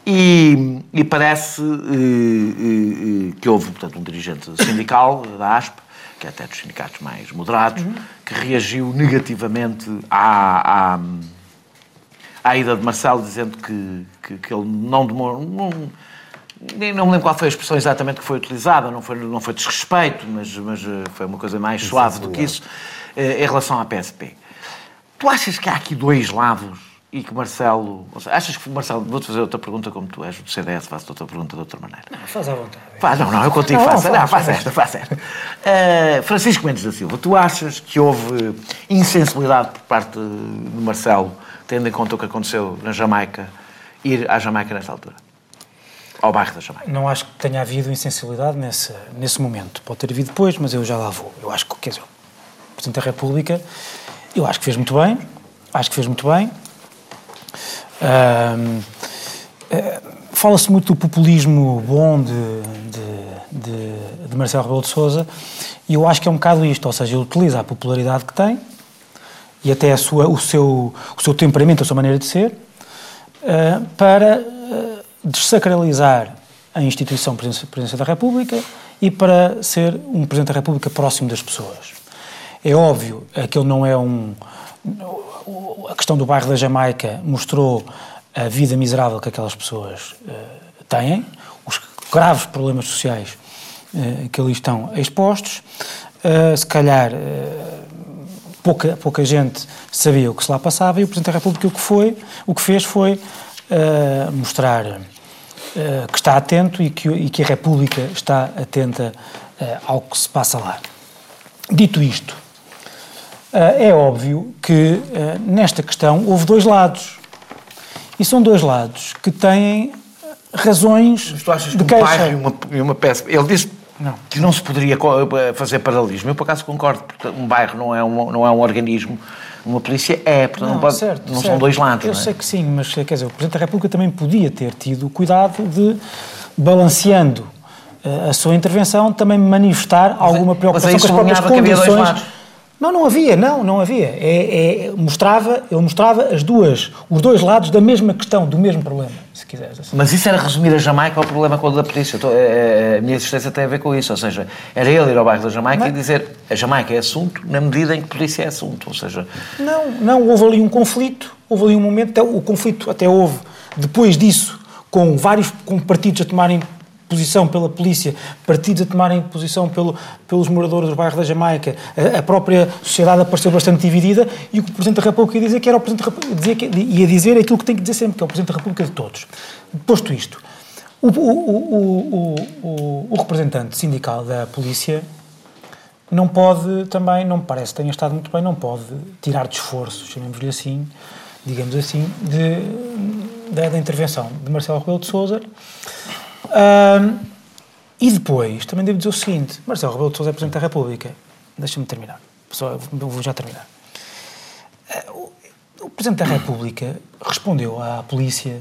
E, e parece uh, que houve, portanto, um dirigente sindical da ASP, que é até dos sindicatos mais moderados, uhum. que reagiu negativamente à, à, à, ida de Marcelo, dizendo que, que, que ele não demorou. Não, nem não me lembro qual foi a expressão exatamente que foi utilizada, não foi, não foi desrespeito, mas, mas eh, foi uma coisa mais suave do que isso, eh, em relação à PSP. Tu achas que há aqui dois lados e que Marcelo. Seja, achas que Marcelo. Vou-te fazer outra pergunta, como tu és do CDS, faço outra pergunta de outra maneira. Não, faz à vontade. Faz, não, não, eu contigo não, faço. Não, não, faz, esta, faz esta. Uh, Francisco Mendes da Silva, tu achas que houve insensibilidade por parte de Marcelo, tendo em conta o que aconteceu na Jamaica, ir à Jamaica nesta altura? Ao bairro da Jamaica? Não acho que tenha havido insensibilidade nesse, nesse momento. Pode ter havido depois, mas eu já lá vou. Eu acho que, quer dizer, o Presidente da República, eu acho que fez muito bem, acho que fez muito bem. Uh, Fala-se muito do populismo bom de, de, de, de Marcelo Rebelo de Sousa e eu acho que é um bocado isto, ou seja, ele utiliza a popularidade que tem e até sua, o, seu, o seu temperamento, a sua maneira de ser, uh, para desacralizar a instituição Presidência da República e para ser um Presidente da República próximo das pessoas. É óbvio que ele não é um. A questão do bairro da Jamaica mostrou a vida miserável que aquelas pessoas uh, têm, os graves problemas sociais uh, que ali estão expostos. Uh, se calhar pouca, pouca gente sabia o que se lá passava e o Presidente da República o que, foi, o que fez foi mostrar eh, que está atento e que, e que, a República está atenta uh, ao que se passa lá. Dito isto, uh, é óbvio que nesta questão houve dois lados. E são dois lados que têm razões Mas tu achas de que um pai e uma, uma peça... Ele disse não. que não se poderia fazer paralelismo. Eu, por acaso, concordo, porque um bairro não é um, não é um organismo uma polícia é, portanto não, não, pode, certo, não certo. são dois lados. Eu é? sei que sim, mas quer dizer, o Presidente da República também podia ter tido cuidado de, balanceando uh, a sua intervenção, também manifestar mas, alguma preocupação mas com as próprias condições. Não, não havia, não, não havia. É, é, mostrava, ele mostrava as duas, os dois lados da mesma questão, do mesmo problema, se quiseres. Assim. Mas isso era resumir a Jamaica ao problema com o da polícia. É, a minha existência tem a ver com isso. Ou seja, era ele ir ao bairro da Jamaica Mas... e dizer a Jamaica é assunto na medida em que a polícia é assunto. Ou seja... Não, não, houve ali um conflito, houve ali um momento, até, o conflito até houve depois disso, com vários com partidos a tomarem posição pela polícia, partidos a tomarem posição pelo, pelos moradores do bairro da Jamaica, a, a, própria sociedade apareceu bastante dividida e o que o Presidente da República ia dizer que era o Presidente da dizia que, ia dizer aquilo que tem que dizer sempre, que é o Presidente da República de todos. Posto isto, o, o, o, o representante sindical da polícia não pode também, não me parece que tenha estado muito bem, não pode tirar de esforço, chamemos-lhe assim, digamos assim, de, da, da intervenção de Marcelo Rebelo de Sousa um, e depois, também devo dizer o seguinte: Marcelo Rebelo de Sousa é Presidente da República. Deixa-me terminar. Só, vou já terminar. Uh, o, o Presidente da República respondeu à polícia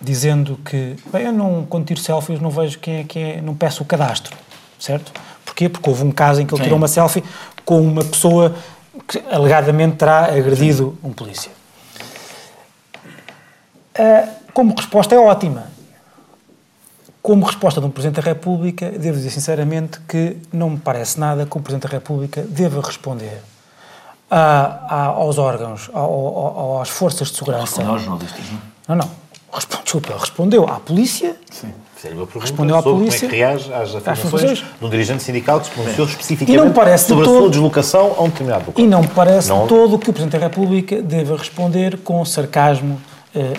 dizendo que, bem, eu não, quando tiro selfies, não vejo quem é que é, não peço o cadastro, certo? Porquê? Porque houve um caso em que ele Sim. tirou uma selfie com uma pessoa que alegadamente terá agredido um polícia. Uh, como resposta é ótima. Como resposta de um Presidente da República, devo dizer sinceramente que não me parece nada que o Presidente da República deva responder a, a, aos órgãos, a, às forças de segurança. Não aos jornalistas, não? Não, não. Desculpa, ele respondeu à polícia Sim. respondeu à polícia. Como é que reage às afirmações de um dirigente sindical que se pronunciou especificamente sobre todo, a sua deslocação a um determinado local? E não me parece não... de todo que o Presidente da República deva responder com sarcasmo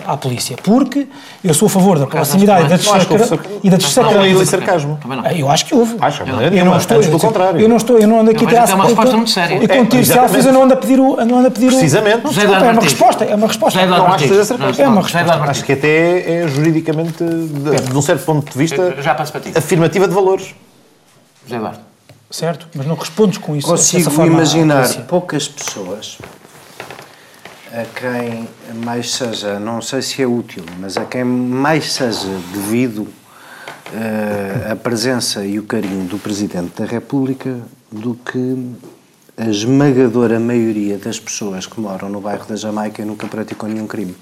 à polícia. Porque eu sou a favor da proximidade e da descaracterização. E da descaracterização. Não, sarcasmo. Eu acho que houve. Acho, eu não estou, pelo contrário. Eu não estou, eu não ando aqui atrás. É uma resposta muito séria. E com tiro selfies eu não ando a pedir o... Não ando a pedir Precisamente. Não, desculpa, é uma resposta, é uma resposta. Não acho que seja sarcasmo. É uma resposta. Acho que até é juridicamente, de um certo ponto de vista, afirmativa de valores. José Eduardo. Certo, mas não respondes com isso. Consigo imaginar poucas pessoas a quem mais seja, não sei se é útil, mas a quem mais seja devido uh, a presença e o carinho do Presidente da República do que a esmagadora maioria das pessoas que moram no bairro da Jamaica e nunca praticam nenhum crime.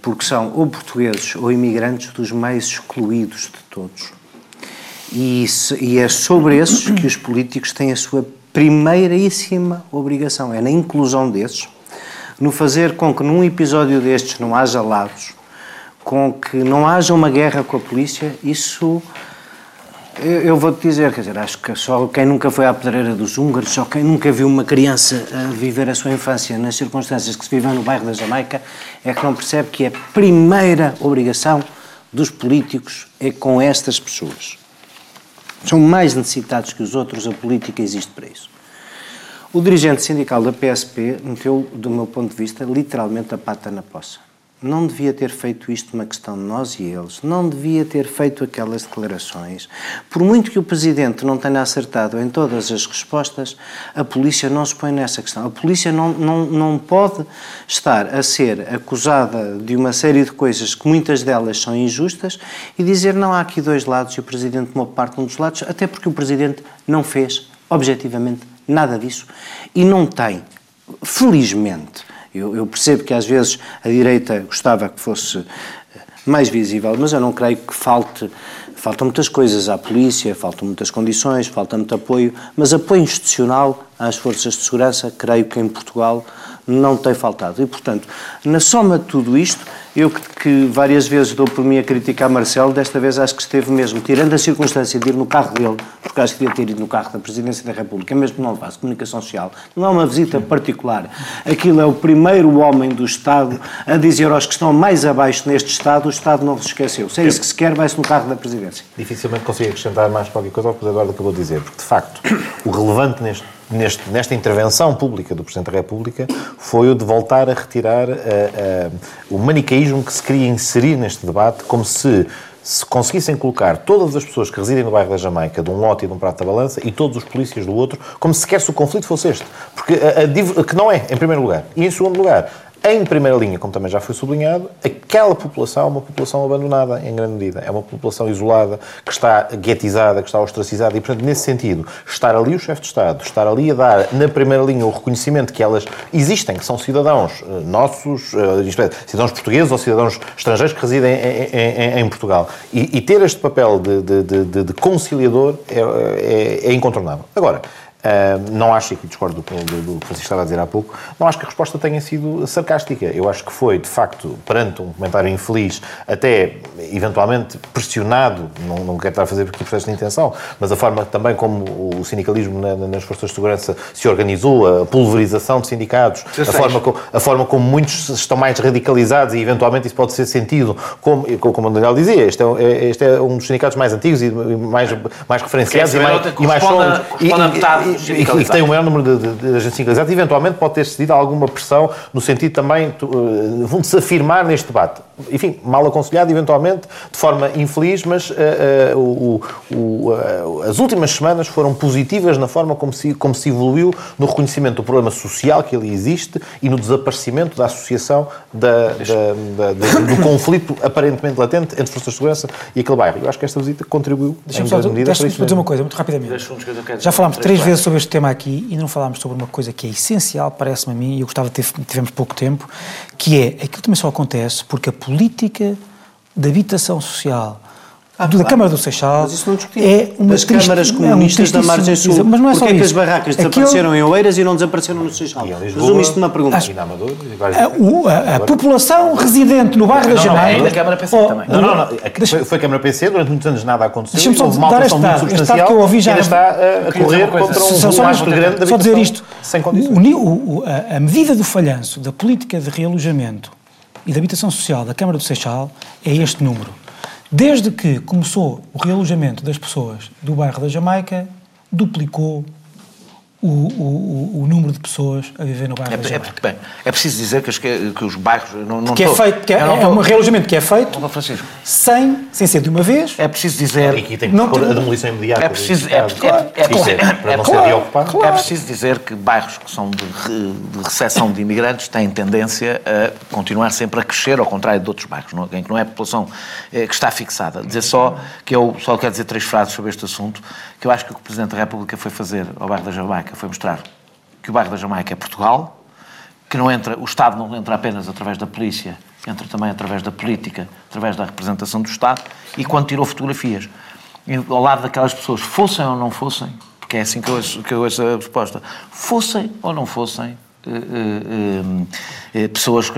Porque são ou portugueses ou imigrantes dos mais excluídos de todos. E, isso, e é sobre esses que os políticos têm a sua primeiríssima obrigação, é na inclusão desses no fazer com que num episódio destes não haja lados, com que não haja uma guerra com a polícia, isso eu, eu vou-te dizer, quer dizer, acho que só quem nunca foi à pedreira dos húngaros, só quem nunca viu uma criança a viver a sua infância nas circunstâncias que se vivem no bairro da Jamaica, é que não percebe que a primeira obrigação dos políticos é com estas pessoas. São mais necessitados que os outros, a política existe para isso. O dirigente sindical da PSP meteu, do meu ponto de vista, literalmente a pata na poça. Não devia ter feito isto uma questão de nós e eles, não devia ter feito aquelas declarações. Por muito que o Presidente não tenha acertado em todas as respostas, a polícia não se põe nessa questão. A polícia não, não, não pode estar a ser acusada de uma série de coisas que muitas delas são injustas e dizer não há aqui dois lados e o Presidente tomou parte de um dos lados, até porque o Presidente não fez, objetivamente, Nada disso. E não tem, felizmente, eu, eu, percebo que às vezes a direita gostava que fosse eh, mais visível, mas eu não creio que falte. Faltam muitas coisas à polícia, faltam muitas condições, falta muito apoio, mas apoio institucional às forças de segurança, creio que em Portugal não tem faltado. E, portanto, na soma de tudo isto, eu que, que, várias vezes dou por mim a criticar Marcelo, desta vez acho que esteve mesmo, tirando a circunstância de ir no carro dele, porque acho que devia ter ido no carro da Presidência da República, mesmo que não faça comunicação social, não é uma visita particular. Aquilo é o primeiro homem do Estado a dizer aos que estão mais abaixo neste Estado, o Estado não vos esqueceu. Se é isso que se quer, vai-se no carro da Presidência. Dificilmente consigo acrescentar mais qualquer coisa ao que o Eduardo acabou de dizer, porque de facto o relevante neste neste, nesta intervenção pública do Presidente da República foi o de voltar a retirar uh, uh, o manicaísmo que se queria inserir neste debate, como se se conseguissem colocar todas as pessoas que residem no bairro da Jamaica de um lote e de um prato da balança e todos os polícias do outro, como se sequer se o conflito fosse este. Porque a, a, que não é, em primeiro lugar. E em segundo lugar, em primeira linha, como também já foi sublinhado, aquela população é uma população abandonada, em grande medida. É uma população isolada, que está guetizada, que está ostracizada. E, portanto, nesse sentido, estar ali o chefe de Estado, estar ali a dar, na primeira linha, o reconhecimento que elas existem, que são cidadãos eh, nossos, é, cidadãos portugueses ou cidadãos estrangeiros que residem em, em, em Portugal. E, e, ter este papel de, de, de, de conciliador é, é, é incontornável. Agora, Uh, não acho, e aqui discordo do, do, do que Francisco estava a dizer há pouco, não acho que a resposta tenha sido sarcástica. Eu acho que foi, de facto, perante um comentário infeliz, até eventualmente pressionado, não, não quero estar a fazer porque processo de intenção, mas a forma também como o sindicalismo na, nas forças de segurança se organizou, a pulverização de sindicatos, a forma, com, a forma como muitos estão mais radicalizados e eventualmente isso pode ser sentido, como, como o Daniel dizia, este é, é, este é um dos sindicatos mais antigos e mais, mais referenciados e mais, e mais. E, e, e, que tem um maior número de, de, de agentes sindicalizados, eventualmente pode ter cedido a alguma pressão no sentido também uh, de se afirmar neste debate. Enfim, mal aconselhado, eventualmente, de forma infeliz, mas uh, uh, o, o, uh, as últimas semanas foram positivas na forma como se, como se evoluiu no reconhecimento do problema social que ali existe e no desaparecimento da associação da, da, da, do conflito aparentemente latente entre forças de segurança e aquele bairro. Eu acho que esta visita contribuiu Deixa-me só dizer uma coisa, muito rapidamente. Já falámos três vezes sobre este tema aqui e não falámos sobre uma coisa que é essencial, parece-me a mim, e eu gostava de ter, tivemos pouco tempo, que é, aquilo também só acontece porque a política de habitação social ah, da Câmara do Seixal mas isso não é uma das câmaras comunistas é um da margem sul. Mas não é Porquê é que as barracas desapareceram Aquilo... em Oeiras e não desapareceram no Seixal? Resume isto numa pergunta. A, a, a, população residente no bairro da Jamaica... Não, a Câmara PC oh, também. Não, não, não. Foi, foi a Câmara PC, durante muitos anos nada aconteceu. Deixa-me só dar este dado, este dado que eu ouvi já... está a correr contra um volume mais grande da Só dizer isto. Sem condições. A medida do falhanço da política de realojamento e da habitação social da Câmara do Seixal é este número. Desde que começou o realojamento das pessoas do bairro da Jamaica, duplicou o, o, o, número de pessoas a viver no bairro é, da Jamaica. É, bem, é preciso dizer que, que os bairros... Não, não que é, feito, que é, é um realojamento que é feito sem, sem ser de uma vez. É preciso dizer... E aqui tem que não, a demolição imediata. É preciso, é, é, é, preciso dizer que bairros que são de, de recepção de imigrantes têm tendência a continuar sempre a crescer, ao contrário de outros bairros, não, em que não é a população que está fixada. Dizer só que eu só quero dizer três frases sobre este assunto, que eu acho que o que o Presidente da República foi fazer ao bairro da Jamaica foi mostrar que o bairro da Jamaica é Portugal, que não entra, o Estado não entra apenas através da polícia, entra também através da política, através da representação do Estado, e quando tirou fotografias ao lado daquelas pessoas, fossem ou não fossem, porque é assim que eu ouço, que eu ouço a resposta, fossem ou não fossem eh, eh, eh, pessoas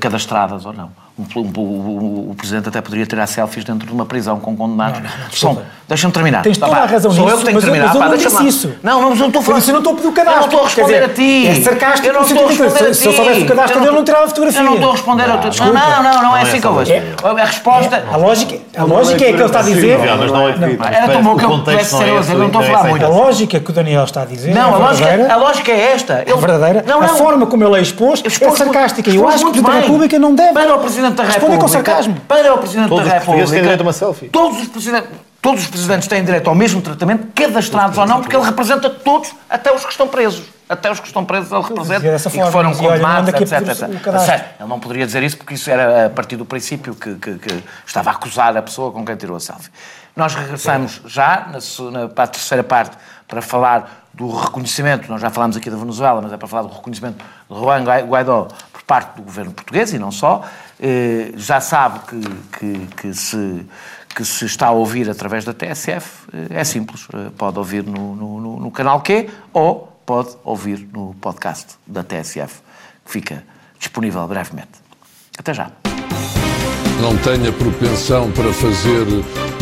cadastradas ou não o, o, o, Presidente até poderia tirar selfies dentro de uma prisão com condenados. Não, não, Deixa-me terminar. Tens toda a razão Sou nisso, eu que tenho que terminar. Eu, mas eu não disse isso. Não, não, não estou a falar. Isso eu não estou a pedir o cadastro. Eu não estou a responder dizer, a ti. É sarcástico. Eu não estou a responder a ti. Se eu soubesse o cadastro dele, não tirava a fotografia. Eu não estou a responder a ti. Não, não, não, não é assim que eu vejo. A resposta... A lógica a lógica é que ele está a dizer... É Era tão bom que eu pudesse ser eu, eu não estou a falar muito. A lógica que o Daniel está a dizer Não, a lógica é esta. É verdadeira. A forma como ele é exposto é sarcástica. E eu acho que o Presidente da República não deve o Presidente da República responder com sarcasmo. Para o Presidente todos da República. Todos os têm direito a uma selfie. Todos os presidentes. Todos os presidentes têm direito ao mesmo tratamento, cadastrados ou não, porque ele representa todos, até os que estão presos. Até os que estão presos ele representa e que foram condenados, etc. etc. Ele não poderia dizer isso porque isso era a partir do princípio que, que, que estava a acusar a pessoa com quem tirou a selfie. Nós regressamos já, na, na, para a terceira parte, para falar do reconhecimento, nós já falámos aqui da Venezuela, mas é para falar do reconhecimento de Juan Guaidó por parte do governo português e não só, já sabe que, que, que, se, que se está a ouvir através da TSF, eh, é simples, eh, pode ouvir no, no, no canal Q ou pode ouvir no podcast da TSF, que fica disponível brevemente. Até já não tenha propensão para fazer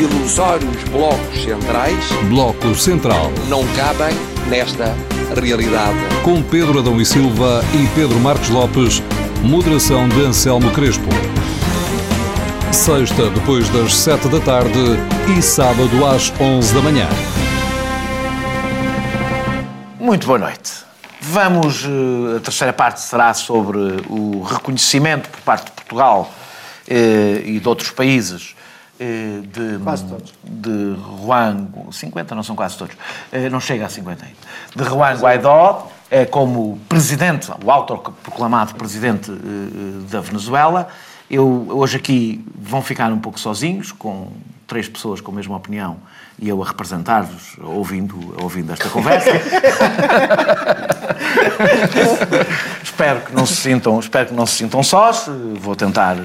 ilusórios blocos centrais. Bloco Central. Não cabem nesta realidade. Com Pedro Adão e Silva e Pedro Marcos Lopes, moderação de Anselmo Crespo. Sexta, depois das sete da tarde e sábado às onze da manhã. Muito boa noite. Vamos, eh, a terceira parte será sobre o reconhecimento por parte de Portugal eh, e de outros países de, quase todos. de Juan, 50 não são quase todos, eh, não chega a 50 ainda, de Juan Guaidó é como presidente, o autoproclamado presidente eh, da Venezuela. Eu, hoje aqui vão ficar um pouco sozinhos, com três pessoas com a mesma opinião e eu a representar-vos, ouvindo, ouvindo esta conversa. espero, que não se sintam, espero que não se sintam sós. Vou tentar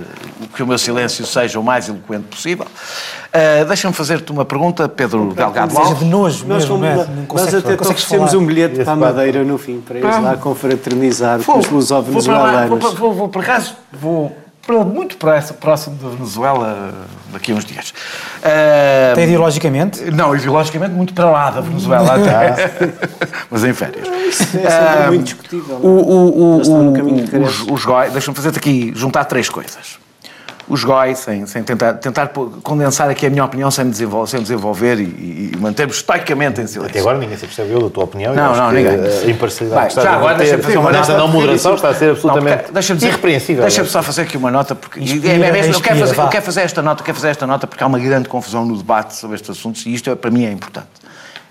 que o meu silêncio seja o mais eloquente possível. Uh, Deixa-me fazer-te uma pergunta, Pedro Delgado Alves. Seja de nojo nós, mesmo, nós, nós até oferecemos um bilhete para a Madeira no fim, para ir lá confraternizar com os. Vou, vou, vou, por acaso, vou muito próximo da Venezuela daqui a uns dias. Uh, Até ideologicamente? Não, ideologicamente muito para lá da Venezuela até. Mas em férias. Isso é uh, muito discutível. O, o, o, o, os, os deixa-me fazer-te aqui, juntar três coisas os GOI, sem, sem tentar, tentar condensar aqui a minha opinião sem me desenvolver, sem desenvolver e, e manter-me estoicamente em silêncio. Até agora ninguém se percebeu da tua opinião. Não, não, ninguém. A imparcialidade que já agora deixa-me fazer uma nota. não moderação está a ser absolutamente não, irrepreensível. Deixa-me só fazer aqui uma nota, porque inspira, é mesmo, eu, quero fazer, eu quero fazer esta nota, quero fazer esta nota porque há uma grande confusão no debate sobre estes assuntos e isto é, para mim é importante.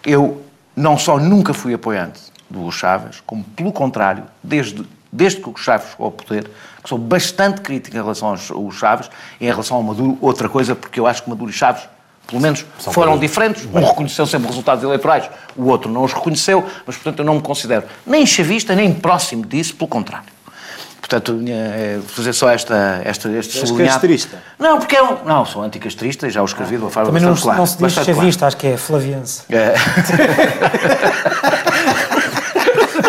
eu não só nunca fui apoiante do Hugo Chávez, como pelo contrário, desde, desde que o Chávez chegou ao poder, que sou bastante crítico em relação ao Hugo Chávez e em relação ao Maduro, outra coisa, porque eu acho que Maduro e Chaves pelo menos São foram diferentes. Um reconheceu sempre resultados eleitorais, o outro não os reconheceu, mas, portanto, eu não me considero nem chavista, nem próximo disso, pelo contrário. Portanto, é fazer só esta, esta, este És sublinhado. castrista? Não, porque eu é não, sou anticastrista e já o escrevi de uma forma Também bastante não, clara. não se diz chavista, claro. acho que é flaviense. É.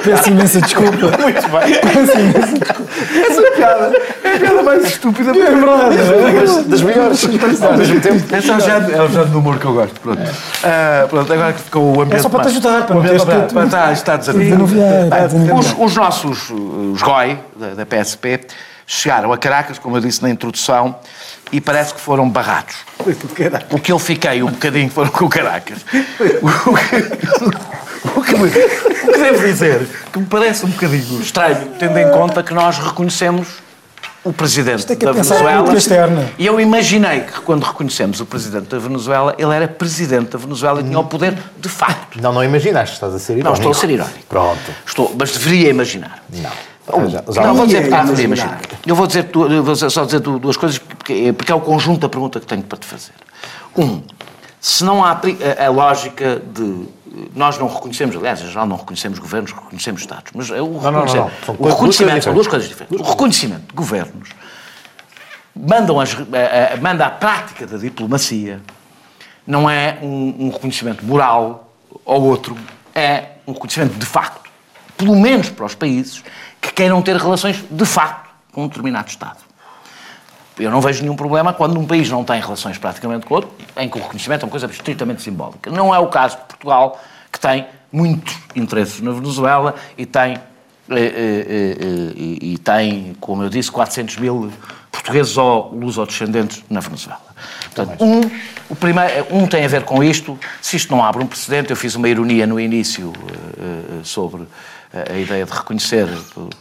Peço imensa desculpa. Muito bem. Peço imensa desculpa. Essa piada é a piada mais estúpida. É verdade. Das, das melhores. Ao mesmo tempo. Esse é o género, é o género do humor que eu gosto. Pronto. Uh, pronto, agora que ficou o ambiente. É só para te ajudar, para não teres que. Para, está, está desanuviado. Os, os nossos, os GOI, da, da PSP, chegaram a Caracas, como eu disse na introdução, e parece que foram barrados. O que eu fiquei um bocadinho foram com o Caracas. O que, o que, o que devo dizer, que me parece um bocadinho estranho, tendo em conta que nós reconhecemos o presidente é da Venezuela. E eu imaginei que quando reconhecemos o presidente da Venezuela, ele era presidente da Venezuela e tinha o poder de facto. Não, não imaginaste, estás a ser irónico. Não, estou a ser irónico. Pronto. Estou, mas deveria imaginar. Não. não, vou dizer, ah, deveria imaginar. Eu vou, dizer, vou só dizer duas coisas, porque, porque é o conjunto da pergunta que tenho para te fazer. Um, se não há a, lógica de nós não reconhecemos, aliás, em geral não reconhecemos governos, reconhecemos Estados, mas é o, não, não, não, o reconhecimento são duas coisas diferentes. O reconhecimento de governos mandam as, a, a, manda a prática da diplomacia, não é um, um reconhecimento moral ou outro, é um reconhecimento de facto, pelo menos para os países que queiram ter relações de facto com um determinado Estado. Eu não vejo nenhum problema quando um país não tem relações praticamente com outro, em que o reconhecimento é uma coisa estritamente simbólica. Não é o caso de Portugal, que tem muitos interesses na Venezuela e tem, e, e, e, e tem como eu disse, 400 mil portugueses ou luso-descendentes na Venezuela. Portanto, um, o primeiro, um tem a ver com isto, se isto não abre um precedente, eu fiz uma ironia no início uh, sobre a ideia de reconhecer,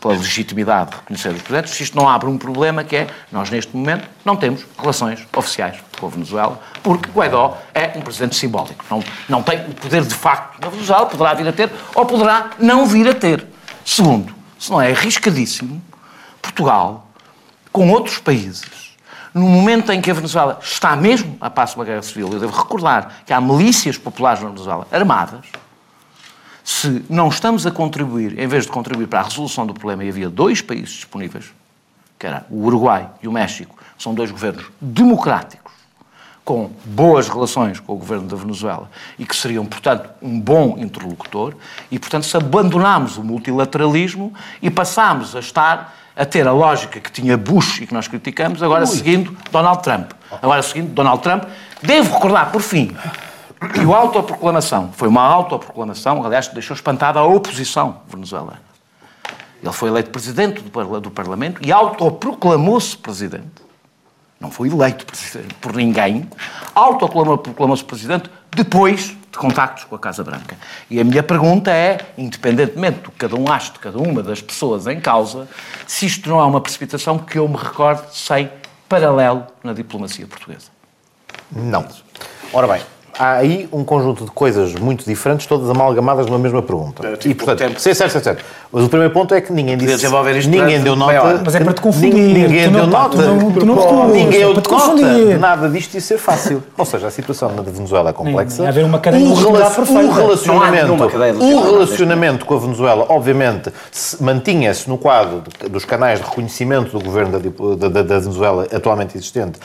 pela legitimidade de reconhecer os presidentes, isto não abre um problema que é, nós neste momento não temos relações oficiais com a Venezuela, porque Guaidó é um presidente simbólico. Não, não tem o poder de facto na Venezuela, poderá vir a ter ou poderá não vir a ter. Segundo, se não é arriscadíssimo, Portugal, com outros países, no momento em que a Venezuela está mesmo a passo de uma guerra civil, eu devo recordar que há milícias populares na Venezuela armadas, se não estamos a contribuir, em vez de contribuir para a resolução do problema, e havia dois países disponíveis, que era o Uruguai e o México, são dois governos democráticos, com boas relações com o governo da Venezuela e que seriam, portanto, um bom interlocutor, e, portanto, se abandonámos o multilateralismo e passámos a estar a ter a lógica que tinha Bush e que nós criticamos, agora Ui. seguindo Donald Trump. Agora seguindo Donald Trump. Devo recordar, por fim, que a autoproclamação foi uma autoproclamação, aliás, deixou espantada a oposição venezuelana. Ele foi eleito presidente do, Parlamento e autoproclamou-se presidente. Não foi eleito presidente por ninguém. Autoproclamou-se presidente depois de contactos com a Casa Branca. E a minha pergunta é, independentemente do que cada um acha de cada uma das pessoas em causa, se isto não é uma precipitação que eu me recorde sem paralelo na diplomacia portuguesa. Não. Ora bem, há aí um conjunto de coisas muito diferentes, todas amalgamadas numa mesma pergunta. É, tipo, e, portanto, tempo. Sim, certo, certo, certo. Mas o primeiro ponto é que ninguém disse. Ninguém deu nota. Maior. Mas é para te confundir. Ninguém deu nota. Ninguém deu nota. Nada disto ia ser fácil. Ou seja, a situação na Venezuela é complexa. haver uma cadeia um, um relacionamento, um relacionamento com a Venezuela, obviamente, mantinha-se no quadro dos canais de reconhecimento do governo da, da, da Venezuela atualmente existente,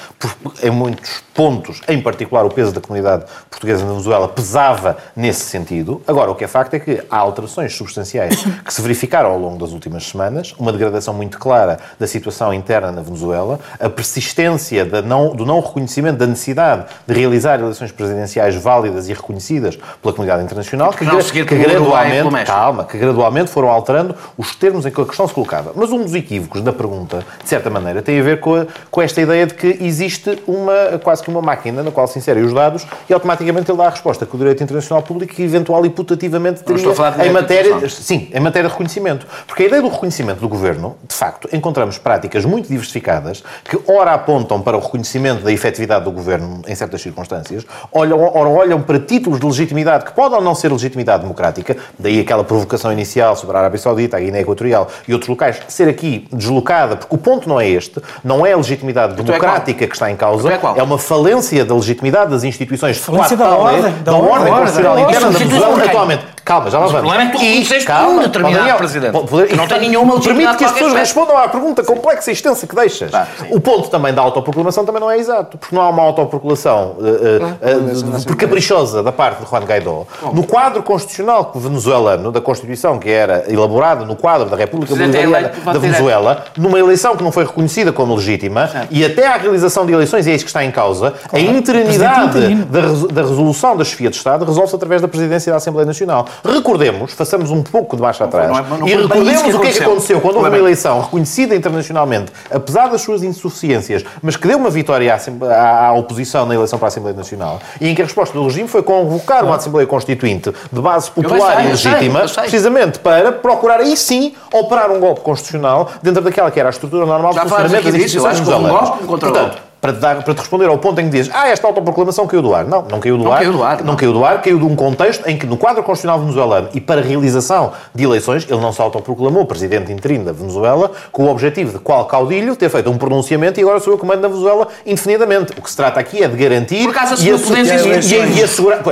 em muitos pontos, em particular o peso da comunidade portuguesa na Venezuela pesava nesse sentido. Agora, o que é facto é que há alterações substanciais que se verificaram ao longo das últimas semanas, uma degradação muito clara da situação interna na Venezuela, a persistência não, do não reconhecimento da necessidade de realizar eleições presidenciais válidas e reconhecidas pela comunidade internacional, que, que, que gradualmente, calma, que gradualmente foram alterando os termos em que a questão se colocava. Mas um dos equívocos da pergunta, de certa maneira, tem a ver com, a, com esta ideia de que existe uma, quase que uma máquina na qual se inserem os dados e automaticamente automaticamente ele dá a resposta que o direito internacional público eventual e putativamente teria em matéria, sim, em matéria de reconhecimento. Porque a ideia do reconhecimento do governo, de facto, encontramos práticas muito diversificadas que ora apontam para o reconhecimento da efetividade do governo em certas circunstâncias, olham, ora olham para títulos de legitimidade que podem ou não ser legitimidade democrática, daí aquela provocação inicial sobre a Arábia Saudita, a Guiné Equatorial e outros locais, ser aqui deslocada, porque o ponto não é este, não é a legitimidade então é democrática é que está em causa, é, é, uma falência da legitimidade das instituições, falência da, ordem, da, da ordem constitucional interna da Venezuela atualmente. Calma, já lá vamos. O problema é que tu reconheceste um determinado Presidente. Poder, não tem nenhuma legitimidade Permite que as pessoas respondam à pergunta complexa e extensa que deixas. Ah, o ponto também da autoproclamação também não é exato, porque não há uma autoproclamação uh, uh, uh, caprichosa da parte de Juan Guaidó. No quadro constitucional venezuelano, da Constituição que era elaborada no quadro da República Bolivariana da Venezuela, numa eleição que não foi reconhecida como legítima, e até à realização de eleições, e é isso que está em causa, a interinidade da, da resolução da chefia de Estado resolve-se através da presidência da Assembleia Nacional. Recordemos, façamos um pouco de baixo atrás, não, não, não e recordemos que o que é que aconteceu. quando houve uma eleição reconhecida internacionalmente, apesar das suas insuficiências, mas que deu uma vitória à, à, oposição na eleição para a Assembleia Nacional, e em que a resposta do regime foi convocar uma Assembleia Constituinte de base popular e legítima, precisamente para procurar aí sim operar um golpe constitucional dentro daquela que era a estrutura normal de funcionamento das instituições venezuelanas. Portanto, para te, dar, para te responder ao ponto em que dizes ah, esta autoproclamação caiu do ar. Não, não caiu do não ar. Caiu do ar não. não caiu do ar, caiu de um contexto em que no quadro constitucional venezuelano e para a realização de eleições, ele não se autoproclamou presidente interino da Venezuela com o objetivo de qual caudilho ter feito um pronunciamento e agora sou eu comando da Venezuela indefinidamente. O que se trata aqui é de garantir... Por causa e, poderes executivos. E, e assegurar...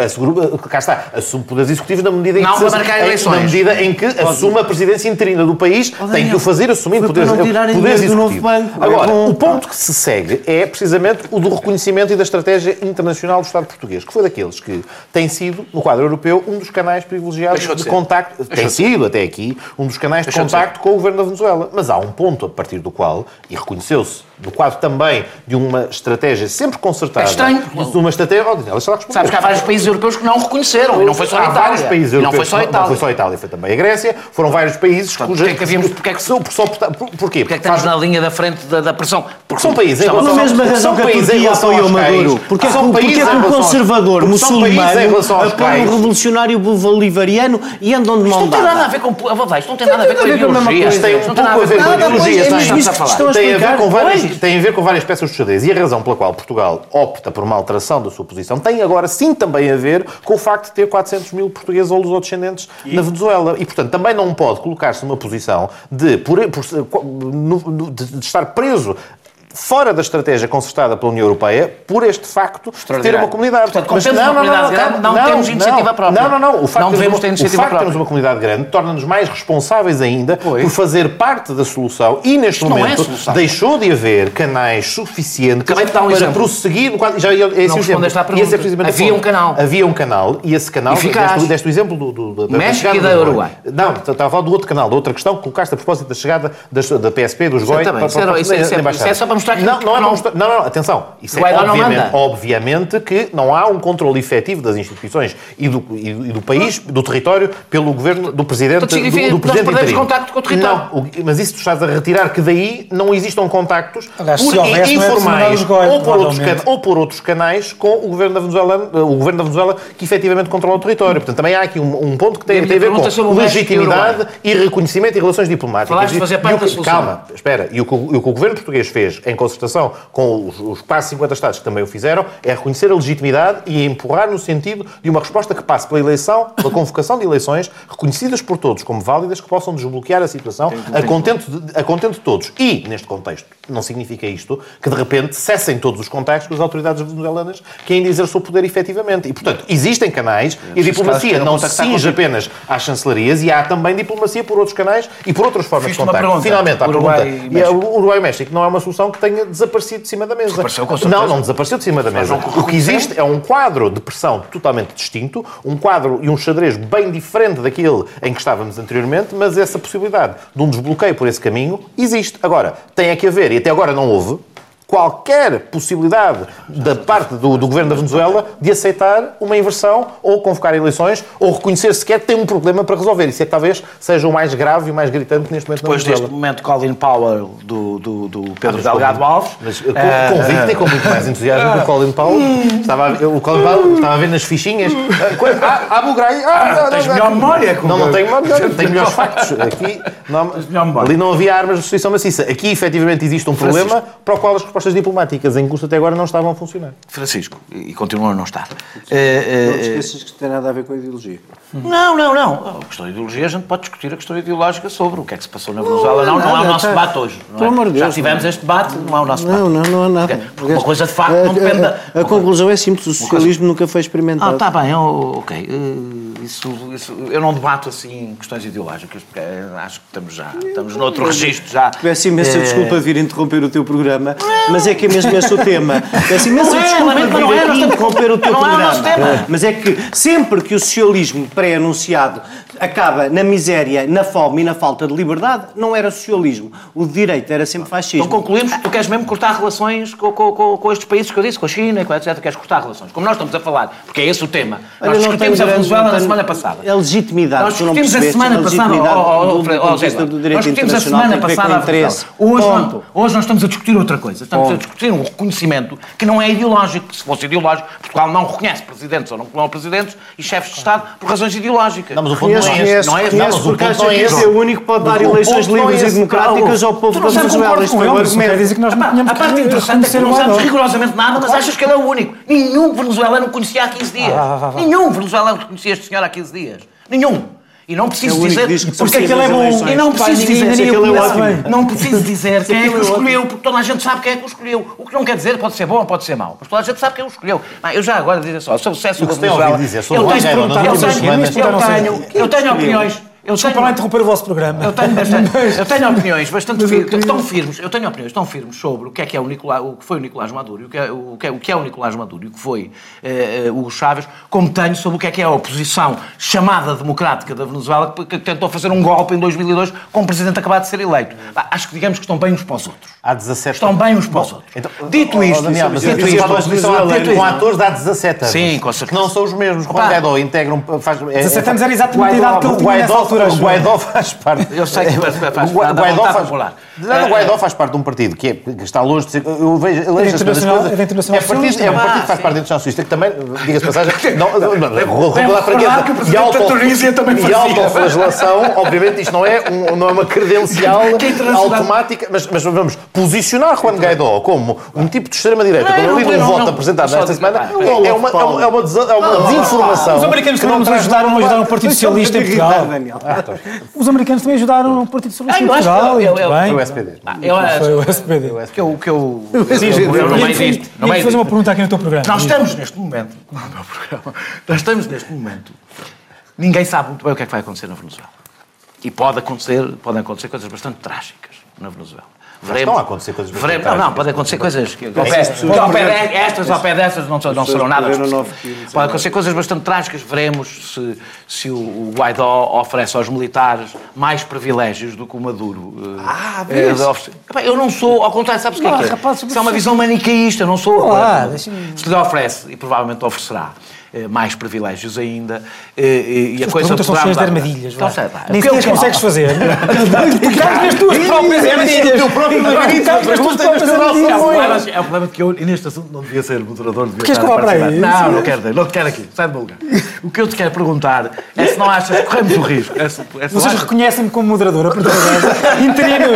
Cá está, assume poderes executivos na medida em que... Não para marcar eleições. Na medida em que assume a presidência interina do país, tem que o fazer assumindo poderes, poderes executivos. Agora, o ponto que se segue é precisamente o do reconhecimento e da estratégia internacional do Estado português, que foi daqueles que tem sido, no quadro europeu, um dos canais privilegiados de, de contacto, tem sido até aqui, um dos canais de contacto com o governo da Venezuela. Mas há um ponto a partir do qual, e reconheceu-se no quadro também de uma estratégia sempre consertada. É estranho. Uma estratégia. Oh, Sabes que há vários países europeus que não reconheceram, e não foi só a Itália. Há vários países europeus. Não foi só a Itália. Não foi só a Itália, foi também a Grécia. Foram vários países Portanto, cuja. Porquê é que havíamos. Porquê é que, só, por, porquê? Porque é que estamos na linha da frente da, da pressão? Porque são países. Estão na mesma razão que a Turquia apoiou Maduro. Porque é que o conservador muçulmano apoia o revolucionário bolivariano e andam de mão. Isto não tem nada a ver com. Isto não tem nada a ver com ideologia. Isto tem um pouco a ver com Tem a ver com várias peças de xadrez. E a razão pela qual Portugal opta por uma alteração da sua posição tem agora sim também a ver com o facto de ter 400 mil portugueses ou lusodescendentes e... na Venezuela. E, portanto, também não pode colocar-se numa posição de, por, por, de, de estar preso fora da estratégia concertada pela União Europeia por este facto de ter uma comunidade. Portanto, como temos não, uma comunidade não, grande, não, não, temos iniciativa própria. Não, não, não. O facto não devemos ter iniciativa o facto de termos uma comunidade grande torna-nos mais responsáveis ainda pois. por fazer parte da solução e, neste Isto momento, é deixou de haver canais suficientes um para exemplo. prosseguir... Já, esse não exemplo. à pergunta. Esse é Havia um canal. Havia um canal e esse canal... Eficaz. Deste, o exemplo do, do, da México e da Uruguai. Não, estava a falar do outro canal, da outra questão que colocaste a propósito da chegada da PSP, dos GOI... Isso é só para mostrar que não não, não, atenção. Isso é obviamente, obviamente que não há um controle efetivo das instituições e do, e, e do país, do território, pelo governo do Presidente do, do Presidente interino. contacto com o território. Não, mas isso tu estás a retirar que daí não existam contactos Aliás, por, houvesse, informais é ou, por outros, ou por outros canais com o governo da Venezuela, o governo da Venezuela que efetivamente controla o território. Portanto, também há aqui um, um ponto que tem, tem a ver com legitimidade e reconhecimento e relações diplomáticas. Falaste fazer parte da solução. Calma, espera. E o que o, o, que o governo português fez em concertação com os, os quase 50 Estados que também o fizeram, é reconhecer a legitimidade e empurrar no sentido de uma resposta que passe pela eleição, pela convocação de eleições reconhecidas por todos como válidas, que possam desbloquear a situação a contento, de, a contento de todos. E, neste contexto, não significa isto que de repente cessem todos os contactos com as autoridades venezuelanas que ainda exercem o poder efetivamente. E, portanto, existem canais e a diplomacia não se cinge apenas às chancelarias e há também diplomacia por outros canais e por outras formas de contacto. Finalmente, a pergunta. E o Uruguai e México não é uma solução que tenha desaparecido de cima da mesa. Não, não desapareceu de cima da mesa. O que existe é um quadro de pressão totalmente distinto, um quadro e um xadrez bem diferente daquele em que estávamos anteriormente, mas essa possibilidade de um desbloqueio por esse caminho existe. Agora, tem é que haver, e até agora não houve, qualquer possibilidade da parte do, do governo da Venezuela de aceitar uma inversão ou convocar eleições ou reconhecer sequer que tem um problema para resolver. Isso é que talvez seja o mais grave e o mais gritante neste momento Depois deste momento Colin Powell do, do, do Pedro ah, Delgado Alves. Mas uh, convicto e com muito mais entusiasmo que o Colin Powell. Estava o Colin Powell estava a ver nas fichinhas. Ah, Abu Ghraib. Ah, ah, tens melhor memória. Não, não tenho memória. Tenho melhores factos. Aqui não, ali não havia armas de destruição maciça. Aqui, efetivamente, existe um problema para o qual as respostas diplomáticas em curso até agora não estavam a funcionar. Francisco, e continuam a não estar. Não te esqueças que tem nada a ver com a ideologia. Não, não, não. A questão da ideologia, a gente pode discutir a questão ideológica sobre o que é que se passou na Venezuela. Não, não, é o nosso tá. debate hoje. Não é? Já tivemos este debate, não é o nosso debate. Não, não, não há nada. Porque uma coisa de facto não depende da... A, conclusão é simples, o socialismo nunca foi experimentado. Ah, está bem, ok. Isso, isso, eu não debato assim questões ideológicas, porque acho que estamos já, estamos noutro registro já. Peço imensa desculpa de vir interromper o teu programa, mas é que é mesmo este o tema. Peço imensa desculpa de vir aqui interromper o teu programa. Mas é que sempre que o socialismo pré-anunciado acaba na miséria, na fome e na falta de liberdade, não era socialismo. O direito era sempre fascismo. Então concluímos que tu queres mesmo cortar relações com, com, com, com estes países que eu disse, com a China, com etc. Queres cortar relações. Como nós estamos a falar, porque é esse o tema. Olha, nós discutimos a Venezuela na semana passada. É legitimidade. Nós discutimos a semana passada. Nós discutimos a semana passada. Hoje, hoje nós estamos a discutir outra coisa. Estamos a discutir um reconhecimento que não é ideológico. Se fosse ideológico, Portugal não reconhece presidentes ou não, não presidentes e chefes de Estado por razões ideológicas. Não, mas o ponto não é esse. Não é esse. O ponto não é esse. é o único que pode dar eleições livres e democráticas ao povo da Venezuela. Isto é o argumento. que A parte interessante é que não sabes rigorosamente nada, mas achas que ele é o único. Nenhum venezuelano conhecia há 15 dias. Nenhum venezuelano conhecia este senhor há 15 dias. Nenhum. E não preciso é dizer que porque aquele é bom. E não preciso dizer, que é não preciso dizer quem é que o escolheu, porque toda a gente sabe quem é que o escolheu. O que não quer dizer pode ser bom ou pode ser mau, mas toda a gente sabe quem o escolheu. Eu já agora dizer só, sobre o sucesso da Venezuela. Eu tenho opiniões. Eu Desculpa tenho... lá interromper o vosso programa. Eu tenho, bastante, eu tenho opiniões bastante firmes, tão firmes, eu tenho opiniões tão firmes sobre o que é que é o, Nicolás, o que foi o Nicolás Maduro, o que é o que é o, que é o Nicolás Maduro e o que foi uh, uh, Hugo Chávez, como tenho sobre o que é que é a oposição chamada democrática da Venezuela que, que tentou fazer um golpe em 2002 com o presidente acabado de ser eleito. Acho que digamos que estão bem uns para os outros. Há 17 Estão bem uns para os outros. Então, dito isto, Daniel, mas dito isto, isto, com atores dá 17 anos. Sim, com certeza. Que não são os mesmos. Juan Guaidó integram... Faz, é, 17 anos era exatamente a idade que ele tinha nessa altura. O Guaidó faz parte... Eu sei que faz, faz, o Guaidó faz, popular. o Guaidó faz parte de um partido que, é, que está longe de ser... Eu vejo, eu vejo coisas... É, internacional é, partido, é um partido que faz parte da Internacional Socialista, que também, diga-se passagem, não, não, a franqueza, e autoflagelação, obviamente isto não é, não é uma credencial automática, mas, mas vamos posicionar Juan Guaidó como um tipo de extrema-direita, quando ali um voto apresentado esta semana, é uma, é desinformação. Os americanos também nos ajudaram a ajudar o Partido Socialista em Portugal. Os americanos também ajudaram o Partido Socialista em Portugal. Foi o SPD. Foi o SPD. O que eu... Que eu não mais isto. Não fazer uma pergunta aqui no teu programa. Nós estamos neste momento... Nós estamos neste momento... Ninguém sabe muito bem o que é que vai acontecer na Venezuela. E pode acontecer, podem acontecer coisas bastante trágicas na Venezuela. Veremos, estão a acontecer coisas veremos, Não, não, podem acontecer coisas que, ao pé, estas ao pé dessas não, não serão nada Podem acontecer coisas bastante trágicas. Veremos se, se o Guaidó oferece aos militares mais privilégios do que o Maduro. Eh, ah, é, Eu não sou, ao contrário, sabes o que é que é? Isso é uma visão manicaísta, não sou. Ah, se lhe oferece, e provavelmente oferecerá eh, mais privilégios ainda. Eh, e a coisa estão cheias de armadilhas. Então, sei, pá, Nem sequer consegues fazer. Ficamos nas tuas próprias armadilhas. Ficamos nas tuas próprias armadilhas. É o problema que eu, neste assunto, não devia ser moderador. Devia Queres falar para aí? Não, não quero. Não te quero aqui. Sai do meu lugar. O que eu te quero perguntar é se não achas que corremos o risco. É é Vocês reconhecem-me como moderador, a Interino.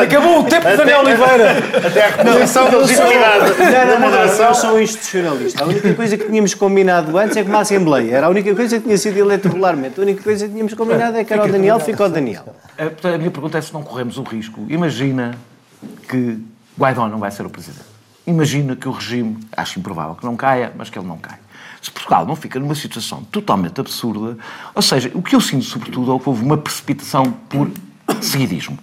Acabou o tempo de Daniel Oliveira. Até a reposição da legitimidade. Não, não, não. Eu sou institucionalista. A única coisa coisa que tínhamos combinado antes é que uma Assembleia. Era a única coisa que tinha sido eleito regularmente. A única coisa que tínhamos combinado é que era o Daniel, ficou o Daniel. A minha pergunta é se não corremos o risco. Imagina que Guaidó não vai ser o presidente. Imagina que o regime, acho improvável que não caia, mas que ele não caia. Se Portugal não fica numa situação totalmente absurda, ou seja, o que eu sinto sobretudo é que houve uma precipitação por seguidismo.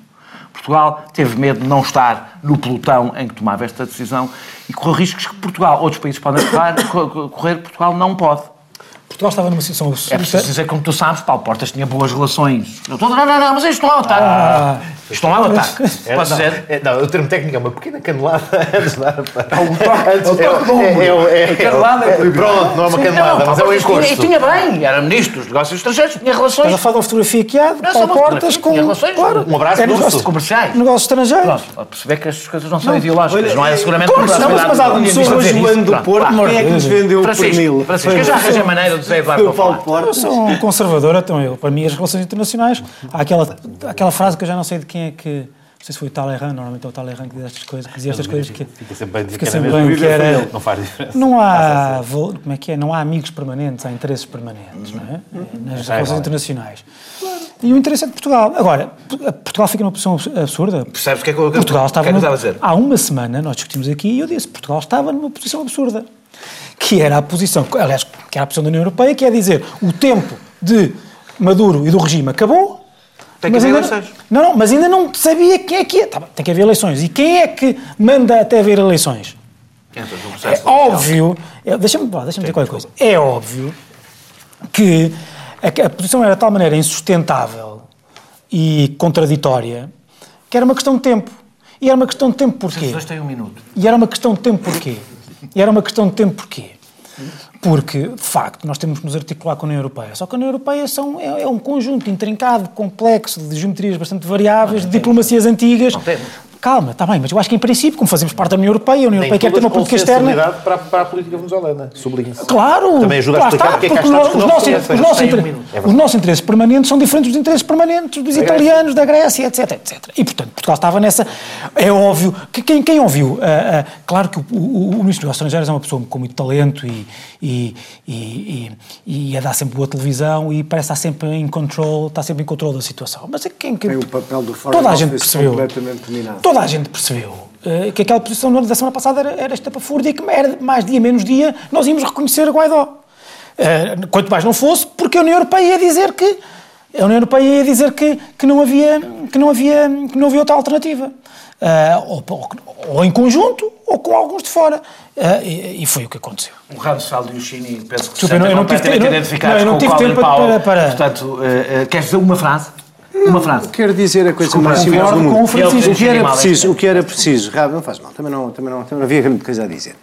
Portugal teve medo de não estar no pelotão em que tomava esta decisão e correu riscos que Portugal, outros países podem correr, correr Portugal não pode. Portugal estava numa situação absoluta. É preciso dizer, como tu sabes, Paulo Portas tinha boas relações. Não, não, não, não mas isto não é um ataque. Ah, isto não é um ataque. É, Posso dizer? É, não, o termo técnico é uma pequena canelada antes de dar a... É um é um. É, é, canelada é, Pronto, não é uma canelada, mas é um encosto. E tinha bem, era ministro dos negócios estrangeiros, tinha relações. Estás a falar de uma fotografia que há, Paulo Portas com... relações, claro, um abraço é negócios comerciais. Negócios estrangeiros. Pronto, perceber que as coisas não são ideológicas, não é seguramente... Mas há pessoas do ano do Porto, quem é que nos vendeu o pernil? Francisco, eu já arranjei maneira de Eduardo Paulo Eu sou um conservador, então eu, para mim, as relações internacionais, há aquela, aquela frase que eu já não sei de quem é que não sei se foi o Talleyrand, normalmente é o Talleyrand que diz estas coisas, dizia estas coisas que fica sempre bem, fica sempre bem que era, não faz diferença. Não há, como é que é, não há amigos permanentes, há interesses permanentes, não é? Nas relações internacionais. E o interesse é de Portugal. Agora, Portugal fica numa posição absurda. Percebes o que é que eu, Portugal estava que é que eu a dizer? Há uma semana nós discutimos aqui e eu disse Portugal estava numa posição absurda. Que era a posição, aliás, que era a posição da União Europeia, que é dizer o tempo de Maduro e do regime acabou, tem que haver eleições. Não, não, mas ainda não sabia quem é que é. Tá, tem que haver eleições. E quem é que manda até haver eleições? É óbvio, é, deixa-me deixa dizer qualquer coisa. É óbvio que a, a, posição era de tal maneira insustentável e contraditória que era uma questão de tempo. E era uma questão de tempo porquê? Vocês têm um minuto. E era uma questão de tempo porquê? E era uma questão de tempo porquê? Porque, de facto, nós temos que nos articular com a União Europeia. Só que a União Europeia são, é, é um conjunto intrincado, complexo, de geometrias bastante variáveis, de diplomacias antigas. Não temos. Calma, está bem, mas eu acho que em princípio, como fazemos parte da União Europeia, a União Europeia quer ter uma política externa. Para, para a política venezuelana, sublinha-se. Claro! Também ajuda a explicar porque é que há Estados que não os, nossos, os, nossos inter... é os nossos interesses permanentes são diferentes dos interesses permanentes dos da italianos, da Grécia, etc, etc. E, portanto, Portugal estava nessa. É óbvio. que Quem, quem ouviu? Uh, uh, claro que o, o, o, Ministro dos Negócios Estrangeiros é uma pessoa com muito talento e, e, e, e, e dá sempre boa televisão e parece estar sempre em control, está sempre em controle da situação. Mas é quem. Tem o papel do Toda a gente percebeu. Toda a gente percebeu uh, que aquela posição da semana passada era, era estapafúrdia e que era mais dia menos dia nós íamos reconhecer Guaidó. Uh, quanto mais não fosse, porque a União Europeia ia dizer que a União Europeia ia dizer que, que não havia que não havia que não havia outra alternativa uh, ou, ou, em conjunto ou com alguns de fora uh, e, e, foi o que aconteceu. O Ramsfeld e o Chini penso que Desculpa, eu não tive, tempo, não, não tive tempo para, para, Portanto, uh, queres dizer uma frase? Uma frase. Quero dizer a coisa mais simples do mundo. O que era preciso, o que era preciso, não faz mal, também não, também não, também não havia grande coisa a dizer.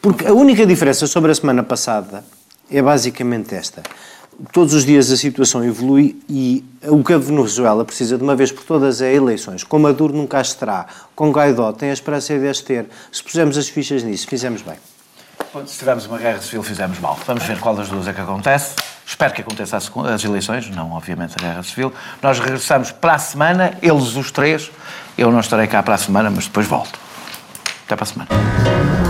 Porque a única diferença sobre a semana passada é basicamente esta. Todos os dias a situação evolui e o que a Venezuela precisa de uma vez por todas é eleições. Com Maduro nunca as terá. Com Guaidó tem a esperança de as ter. Se pusermos as fichas nisso, fizemos bem. Se tivermos uma guerra civil, fizemos mal. Vamos ver qual das duas é que acontece. Espero que aconteça as eleições, não, obviamente, a guerra civil. Nós regressamos para a semana, eles os três. Eu não estarei cá para a semana, mas depois volto. Até para a semana.